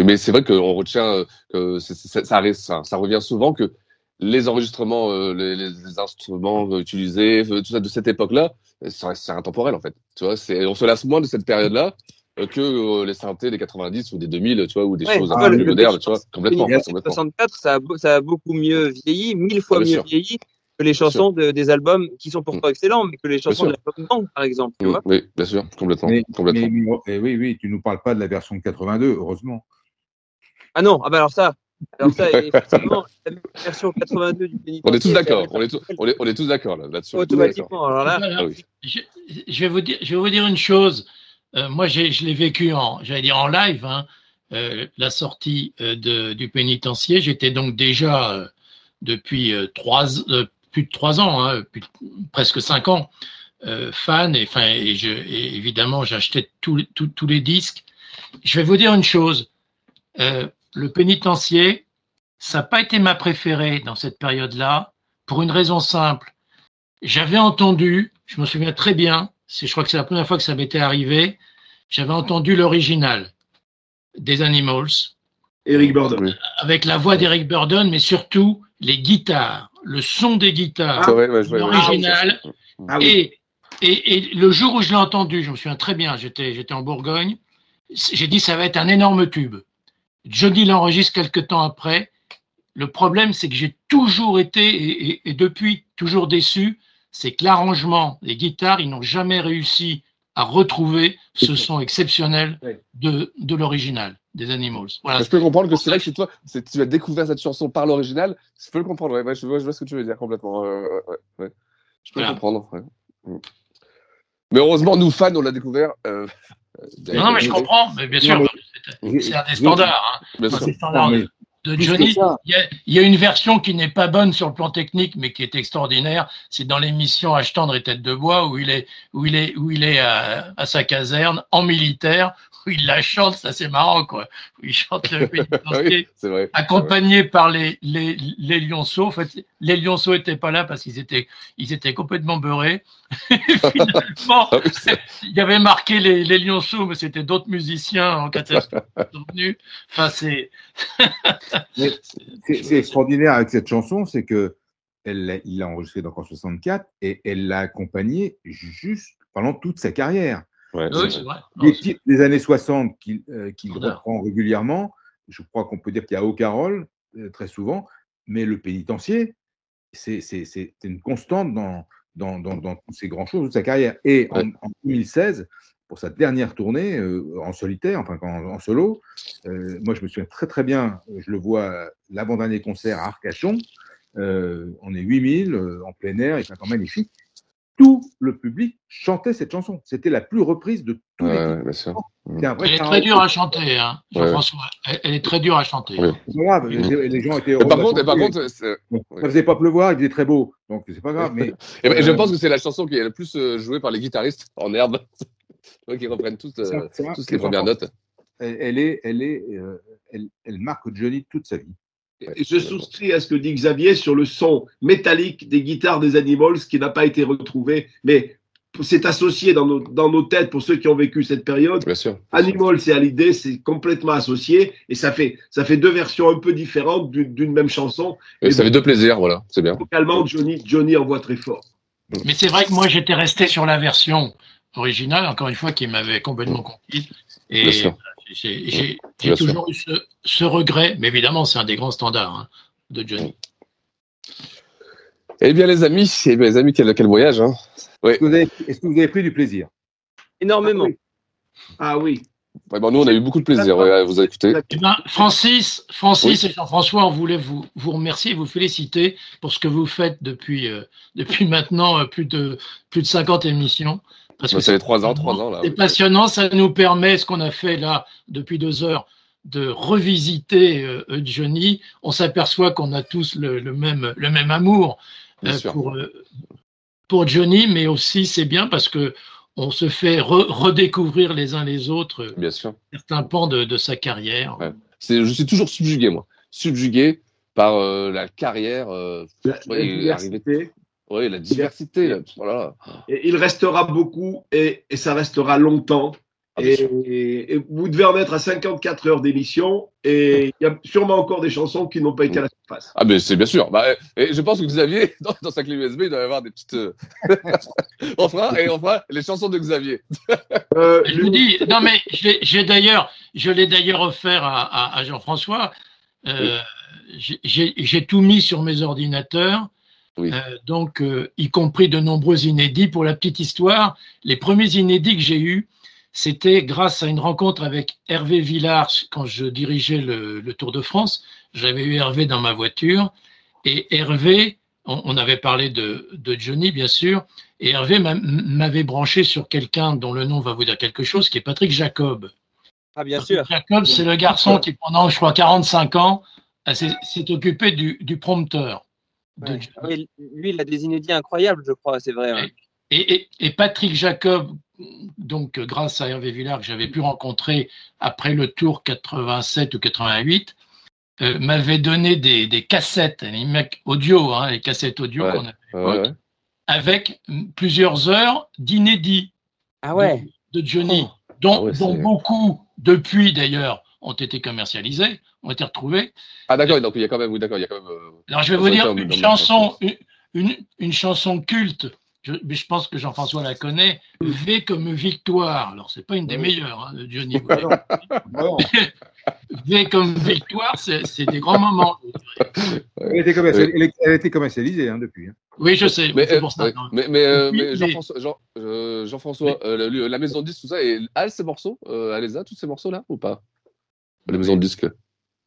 Speaker 1: Mais c'est vrai qu'on retient euh, que ça, reste- ça, ça revient souvent que les enregistrements, euh, les, instruments utilisés, tout ça de cette époque-là, c'est intemporel en fait. Tu vois, on se lasse moins de cette période-là que euh, les synthés des 90 ou des 2000, tu vois, ou des
Speaker 5: Ouais,
Speaker 1: choses un peu plus modernes, tu vois, complètement,
Speaker 5: Pénitencier
Speaker 1: complètement.
Speaker 5: 64, ça a, beau- ça a beaucoup mieux vieilli, mille fois
Speaker 1: Ah,
Speaker 5: mieux
Speaker 1: sûr.
Speaker 5: vieilli que les chansons de- des albums qui sont pourtant excellents, mais que les chansons de l'album Bang, par exemple. Tu
Speaker 1: Mm,
Speaker 5: vois
Speaker 1: Oui, bien sûr, complètement,
Speaker 2: Mais,
Speaker 1: complètement.
Speaker 2: mais- mais- eh oui, oui, tu nous parles pas de la version de 82, heureusement.
Speaker 5: ah non, ah bah alors ça, alors ça, effectivement, la version 82 du Pénitencier.
Speaker 1: On est tous d'accord, on est, tous- on est, on est tous d'accord là, là-dessus. on est tous d'accord.
Speaker 5: Automatiquement, alors là,
Speaker 1: Ah oui.
Speaker 3: je, je vais vous dire, je vais vous dire une chose. Euh, moi, je l'ai vécu en, j'allais dire en live, hein, euh, la sortie euh, de, du pénitencier. J'étais donc déjà depuis plus de trois ans, hein, presque cinq ans, fan. Et, enfin, et, je, et évidemment, j'achetais tous les- disques. Je vais vous dire une chose. Le pénitencier, ça n'a pas été ma préférée dans cette période-là, pour une raison simple. J'avais entendu, je me souviens très bien, je crois que c'est la première fois que ça m'était arrivé, j'avais entendu l'original des Animals.
Speaker 6: Eric Burdon.
Speaker 3: Avec la voix d'Eric Burdon, mais surtout les guitares, le son des guitares,
Speaker 1: Ah ouais, ouais, je vois, ouais.
Speaker 3: l'original.
Speaker 1: Ah oui.
Speaker 3: et, et, et le jour où je l'ai entendu, je me souviens très bien, j'étais, j'étais en Bourgogne, j'ai dit ça va être un énorme tube. Johnny l'enregistre quelques temps après. Le problème, c'est que j'ai toujours été, et, et- et depuis, toujours déçu, c'est que l'arrangement des guitares, ils n'ont jamais réussi à retrouver ce son exceptionnel de, de l'original des Animals. Voilà.
Speaker 1: Je peux comprendre que c'est vrai que chez toi, tu as découvert cette chanson par l'original. Je peux le comprendre, ouais, ouais, je, vois, je vois ce que tu veux dire complètement. euh, ouais. Je peux
Speaker 3: Voilà.
Speaker 1: le comprendre. Mm. Mais heureusement, nous fans, on l'a découvert. euh,
Speaker 3: Non, non, mais je comprends, mais bien sûr. C'est un des standards. Hein. Enfin, standard
Speaker 2: Non,
Speaker 3: de, Johnny. Il y, a, il y a une version qui n'est pas bonne sur le plan technique, mais qui est extraordinaire. C'est dans l'émission H tendre et tête de bois où il est, où il est, où il est à, à sa caserne en militaire, il la chante. C'est assez marrant, quoi. Il chante le
Speaker 1: oui, c'est vrai.
Speaker 3: accompagné par les, les, les lionceaux. En fait, les lionceaux étaient pas là parce qu'ils étaient, ils étaient complètement beurrés. Finalement,
Speaker 1: Ah oui, c'est-
Speaker 3: il y avait marqué les, les lionceaux, mais c'était d'autres musiciens en catastrophe. Enfin, c'est.
Speaker 2: C'est c'est extraordinaire avec cette chanson, c'est que elle il l'a enregistrée donc en 64 et elle l'a accompagné juste pendant toute sa carrière.
Speaker 1: Ouais,
Speaker 3: Oui,
Speaker 1: c'est
Speaker 3: c'est
Speaker 1: vrai.
Speaker 3: vrai.
Speaker 2: Les titres des années 60 qu'il euh, reprend régulièrement, je crois qu'on peut dire qu'il y a O'Carroll euh, très souvent, mais le pénitencier, c'est une constante dans, dans, dans, dans toutes ces grandes choses de sa carrière. Et en,
Speaker 1: Ouais.
Speaker 2: en 2016, pour sa dernière tournée euh, en solitaire, enfin en, en solo, euh, moi je me souviens très très bien, je le vois l'avant-dernier concert à Arcachon, euh, on est 8000 euh, en plein air, il fait un temps magnifique. Tout le public chantait cette chanson. C'était la plus reprise de tous
Speaker 1: Ouais,
Speaker 2: les
Speaker 1: ouais,
Speaker 2: titres.
Speaker 1: bien sûr.
Speaker 2: C'était un vrai
Speaker 3: Elle est très dure à chanter, hein,
Speaker 1: Ouais.
Speaker 3: Jean-François. Elle, elle est très dure à chanter.
Speaker 1: Oui.
Speaker 2: C'est pas grave, les, les gens étaient
Speaker 1: Et
Speaker 2: heureux.
Speaker 1: par
Speaker 2: la
Speaker 1: contre, et par contre,
Speaker 2: Bon,
Speaker 1: ouais.
Speaker 2: ça faisait pas pleuvoir, il faisait très beau, donc c'est pas grave. Mais
Speaker 1: Et, et je
Speaker 2: Euh,
Speaker 1: pense que c'est la chanson qui est le plus euh, jouée par les guitaristes en herbe. Qui reprennent euh, tous
Speaker 2: c'est
Speaker 1: les premières notes.
Speaker 2: elle, elle est, elle est, euh, elle, elle marque Johnny toute sa vie.
Speaker 6: Je souscris à ce que dit Xavier sur le son métallique des guitares des Animals qui n'a pas été retrouvé, mais c'est associé dans nos, dans nos têtes pour ceux qui ont vécu cette période.
Speaker 1: Bien sûr.
Speaker 6: Animals et Hallyday, c'est complètement associé et ça fait, ça fait deux versions un peu différentes d'une même chanson.
Speaker 1: Et ça fait deux plaisirs, voilà, c'est bien.
Speaker 6: Vocalement, Johnny, Johnny envoie très fort.
Speaker 3: Mais c'est vrai que moi, j'étais resté sur la version originale, encore une fois, qui m'avait complètement conquis. Et
Speaker 1: Bien sûr.
Speaker 3: J'ai toujours eu ce, ce regret, mais évidemment, c'est un des grands standards hein, de Johnny.
Speaker 1: Eh bien, les amis, eh bien, les amis, quel, quel voyage. Hein.
Speaker 2: Est-ce que, vous avez- est-ce que vous avez pris du plaisir?
Speaker 5: Énormément.
Speaker 6: Ah oui.
Speaker 1: Ouais, bon, nous, on a eu beaucoup de plaisir ouais, à vous écouter.
Speaker 3: Eh ben, Francis, Francis et Jean-François, on voulait vous, vous remercier, vous féliciter pour ce que vous faites depuis, euh, depuis maintenant euh, plus de, plus de 50 émissions. Parce
Speaker 1: Bah,
Speaker 3: que
Speaker 1: ça fait trois ans, trois ans, là.
Speaker 3: C'est passionnant, ça nous permet, ce qu'on a fait là depuis deux heures, de revisiter euh, euh, Johnny. On s'aperçoit qu'on a tous le, le même, le même amour euh, pour, euh, pour Johnny, mais aussi c'est bien parce que on se fait re- redécouvrir les uns les autres euh,
Speaker 1: Bien sûr.
Speaker 3: certains pans de, de sa carrière.
Speaker 1: Ouais. Je suis toujours subjugué, moi. Subjugué par euh, la carrière. euh,
Speaker 6: La,
Speaker 1: ouais,
Speaker 6: la
Speaker 1: et
Speaker 6: diversité.
Speaker 1: Ouais, la diversité. là. Voilà.
Speaker 6: Et il restera beaucoup et, et ça restera longtemps.
Speaker 1: Ah,
Speaker 6: Et,
Speaker 1: sûr.
Speaker 6: et- et vous devez en être à 54 heures d'émission et il y a sûrement encore des chansons qui n'ont pas été à la surface.
Speaker 1: Ah, mais c'est bien sûr. Bah, et je pense que Xavier, dans, dans sa clé USB, il doit y avoir des petites. euh, on fera, et on fera les chansons de Xavier.
Speaker 6: Euh,
Speaker 3: Je vous dis, non mais j'ai d'ailleurs, je l'ai d'ailleurs offert à, à- à Jean-François. Euh, j'ai tout mis sur mes ordinateurs,
Speaker 1: Oui.
Speaker 3: euh, donc euh, y compris de nombreux inédits. Pour la petite histoire, les premiers inédits que j'ai eus, c'était grâce à une rencontre avec Hervé Villard quand je dirigeais le, le Tour de France. J'avais eu Hervé dans ma voiture et Hervé, on, on avait parlé de, de Johnny bien sûr, et Hervé m'a- m'avait branché sur quelqu'un dont le nom va vous dire quelque chose, qui est Patrick Jacob.
Speaker 5: Ah, bien sûr.
Speaker 3: Jacob, c'est le garçon qui, pendant, je crois, 45 ans, a- s'est s'est occupé du, du prompteur.
Speaker 5: Ouais. Et lui, il a des inédits incroyables, je crois, c'est vrai. ouais.
Speaker 3: Et, et- et Patrick Jacob, donc grâce à Hervé Villard que j'avais pu rencontrer après le tour 87 ou 88, euh, m'avait donné des, des cassettes, les mecs audio, hein, les cassettes audio
Speaker 1: Ouais.
Speaker 3: qu'on avait
Speaker 1: Ouais, ouais.
Speaker 3: avec plusieurs heures d'inédits
Speaker 5: Ah ouais.
Speaker 3: de Johnny, dont,
Speaker 1: Ah ouais,
Speaker 3: dont
Speaker 1: c'est-
Speaker 3: beaucoup, depuis d'ailleurs, ont été commercialisés, ont été retrouvés.
Speaker 1: Ah, d'accord, donc il y a quand même. Oui, d'accord, il y a quand même. euh,
Speaker 3: Alors je vais vous
Speaker 1: a
Speaker 3: dire une chanson, une, une, une chanson culte, je, mais je pense que Jean-François la connaît, V comme victoire. Alors c'est pas une des meilleures hein, de Johnny. V comme victoire, c'est c'est des grands moments.
Speaker 2: Elle, a été commercialisée hein, depuis. hein.
Speaker 3: Oui, je sais,
Speaker 1: Mais,
Speaker 3: c'est
Speaker 1: euh,
Speaker 3: pour ça.
Speaker 1: ouais, mais, mais, euh, mais Jean-François, Jean, euh, euh, la maison de disque, tout ça, et elle, ces morceaux, euh, elle les a, tous ces morceaux-là, ou pas? La maison de disque.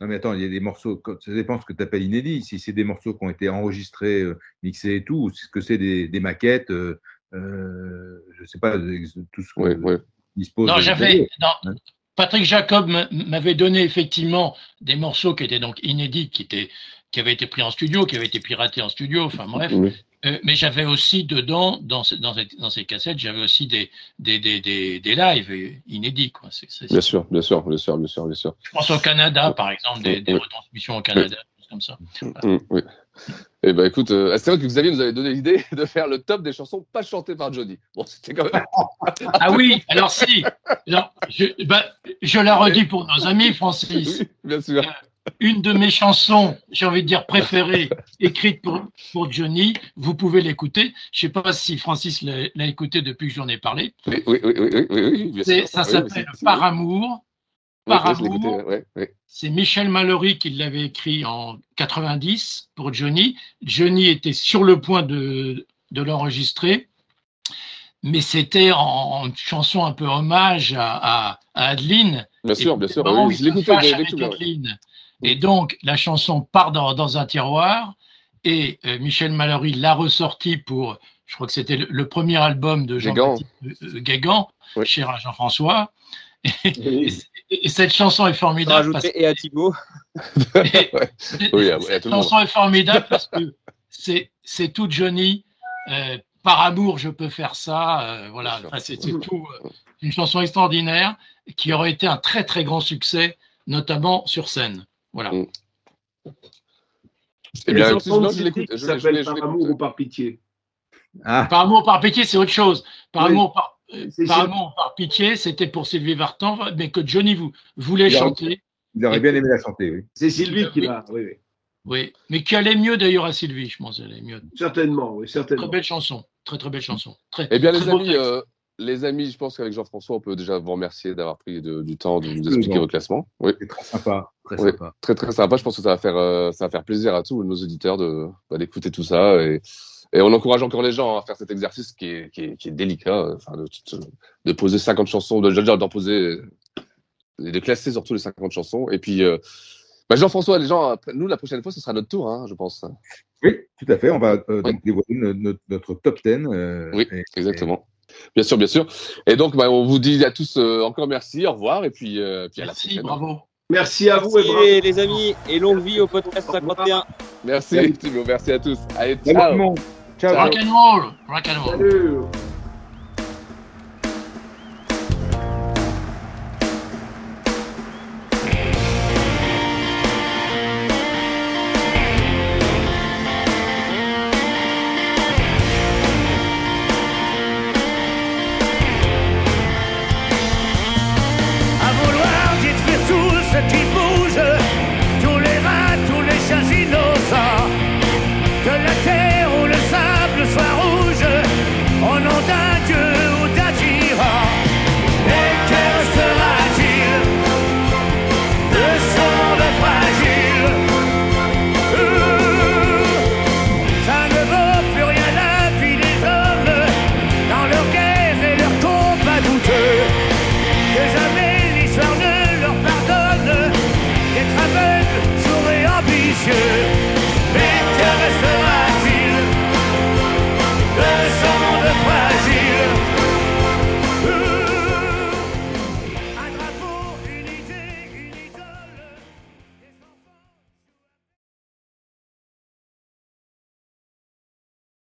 Speaker 2: Non, mais attends, il y a des morceaux, ça dépend ce que tu appelles inédit. Si c'est des morceaux qui ont été enregistrés, euh, mixés et tout, ou si ce que c'est des, des maquettes, euh, euh, je sais pas, tout ce
Speaker 1: Ouais, ouais.
Speaker 2: dispose.
Speaker 3: Non,
Speaker 2: de-
Speaker 3: j'avais. non,
Speaker 2: Ouais.
Speaker 3: Patrick Jacob m'avait donné effectivement des morceaux qui étaient donc inédits, qui, étaient, qui avaient été pris en studio, qui avaient été piratés en studio, enfin bref. Euh, mais j'avais aussi dedans, dans, dans, dans ces cassettes, j'avais aussi des, des, des, des, des lives inédits. Quoi.
Speaker 1: Bien sûr, bien sûr, bien sûr, bien sûr, bien sûr.
Speaker 3: Je pense au Canada, par exemple, des, des retransmissions au Canada, comme ça.
Speaker 1: Oui. Eh ben écoute, euh, c'est vrai que Xavier nous avait donné l'idée de faire le top des chansons pas chantées par Johnny. Bon, c'était quand même.
Speaker 3: ah oui, alors si. Alors, je, ben, je la redis pour nos amis, Francis.
Speaker 1: Oui, bien sûr.
Speaker 3: Euh, une de mes chansons, j'ai envie de dire préférées, écrite pour, pour Johnny, vous pouvez l'écouter. Je ne sais pas si Francis l'a écouté depuis que j'en ai parlé.
Speaker 1: Oui, oui, oui, oui, oui, oui bien
Speaker 3: Ça s'appelle Par amour. Par amour. C'est Michel Mallory qui l'avait écrit en 90 pour Johnny. Johnny était sur le point de, de l'enregistrer, mais c'était en, en, chanson un peu hommage à, à, à Adeline.
Speaker 1: Bien sûr, bien sûr.
Speaker 3: Oui, je l'écoutais avec Adeline. Et donc, la chanson part dans, dans un tiroir et euh, Michel Mallory l'a ressorti pour, je crois que c'était le, le, premier album de Jean-Baptiste euh, Guégan, oui. cher à Jean-François. Et, et, cette chanson est formidable.
Speaker 5: Parce... Et à Thibaut.
Speaker 3: et, oui, à, à cette chanson est formidable parce que c'est, c'est tout Johnny. Euh, par amour, je peux faire ça. Euh, voilà, enfin, c'est, c'est tout. Euh, une chanson extraordinaire qui aurait été un très très grand succès, notamment sur scène. Voilà. Mm.
Speaker 6: Eh bien, je, je l'écoute. Ça s'appelle Par amour ou par pitié.
Speaker 3: Ah. Par amour, par pitié, c'est autre chose. Par oui. amour, par, par amour, par pitié, c'était pour Sylvie Vartan, mais que Johnny vous voulait
Speaker 2: il
Speaker 3: chanter.
Speaker 2: Aurait, il aurait bien aimé la chanter, oui.
Speaker 6: C'est Sylvie qui l'a, oui, oui.
Speaker 3: Oui, mais qui allait mieux d'ailleurs à Sylvie, je pense, elle allait mieux.
Speaker 6: Certainement, oui, certainement.
Speaker 3: Très belle chanson, très très belle chanson. Très,
Speaker 1: eh bien, les amis, euh, les amis, je pense qu'avec Jean-François, on peut déjà vous remercier d'avoir pris de, du temps de nous expliquer vos classements. Oui.
Speaker 2: C'est très sympa. Très,
Speaker 1: oui,
Speaker 2: sympa.
Speaker 1: très très sympa. Je pense que ça va faire, euh, ça va faire plaisir à tous nos auditeurs de, bah, d'écouter tout ça. Et, et, on encourage encore les gens à faire cet exercice qui est, qui est, qui est délicat, enfin, de, de, poser 50 chansons, de, d'en poser, de classer sur tous les 50 chansons. Et puis, euh, bah Jean-François, les gens, nous, la prochaine fois, ce sera notre tour, hein, je pense.
Speaker 2: Oui, tout à fait. On va euh, dévoiler notre, notre, top 10. Euh,
Speaker 1: oui, et, exactement. Bien sûr, bien sûr. Et donc, bah, on vous dit à tous euh, encore merci, au revoir, et puis, euh, puis à
Speaker 3: merci,
Speaker 1: la prochaine.
Speaker 3: bravo.
Speaker 6: Merci à vous
Speaker 5: merci, et bravo. les amis, et longue vie au podcast 51.
Speaker 1: Merci, merci, merci à tous. Allez, ciao.
Speaker 2: Ciao.
Speaker 3: Rock and roll. Rock and roll.
Speaker 6: Salut.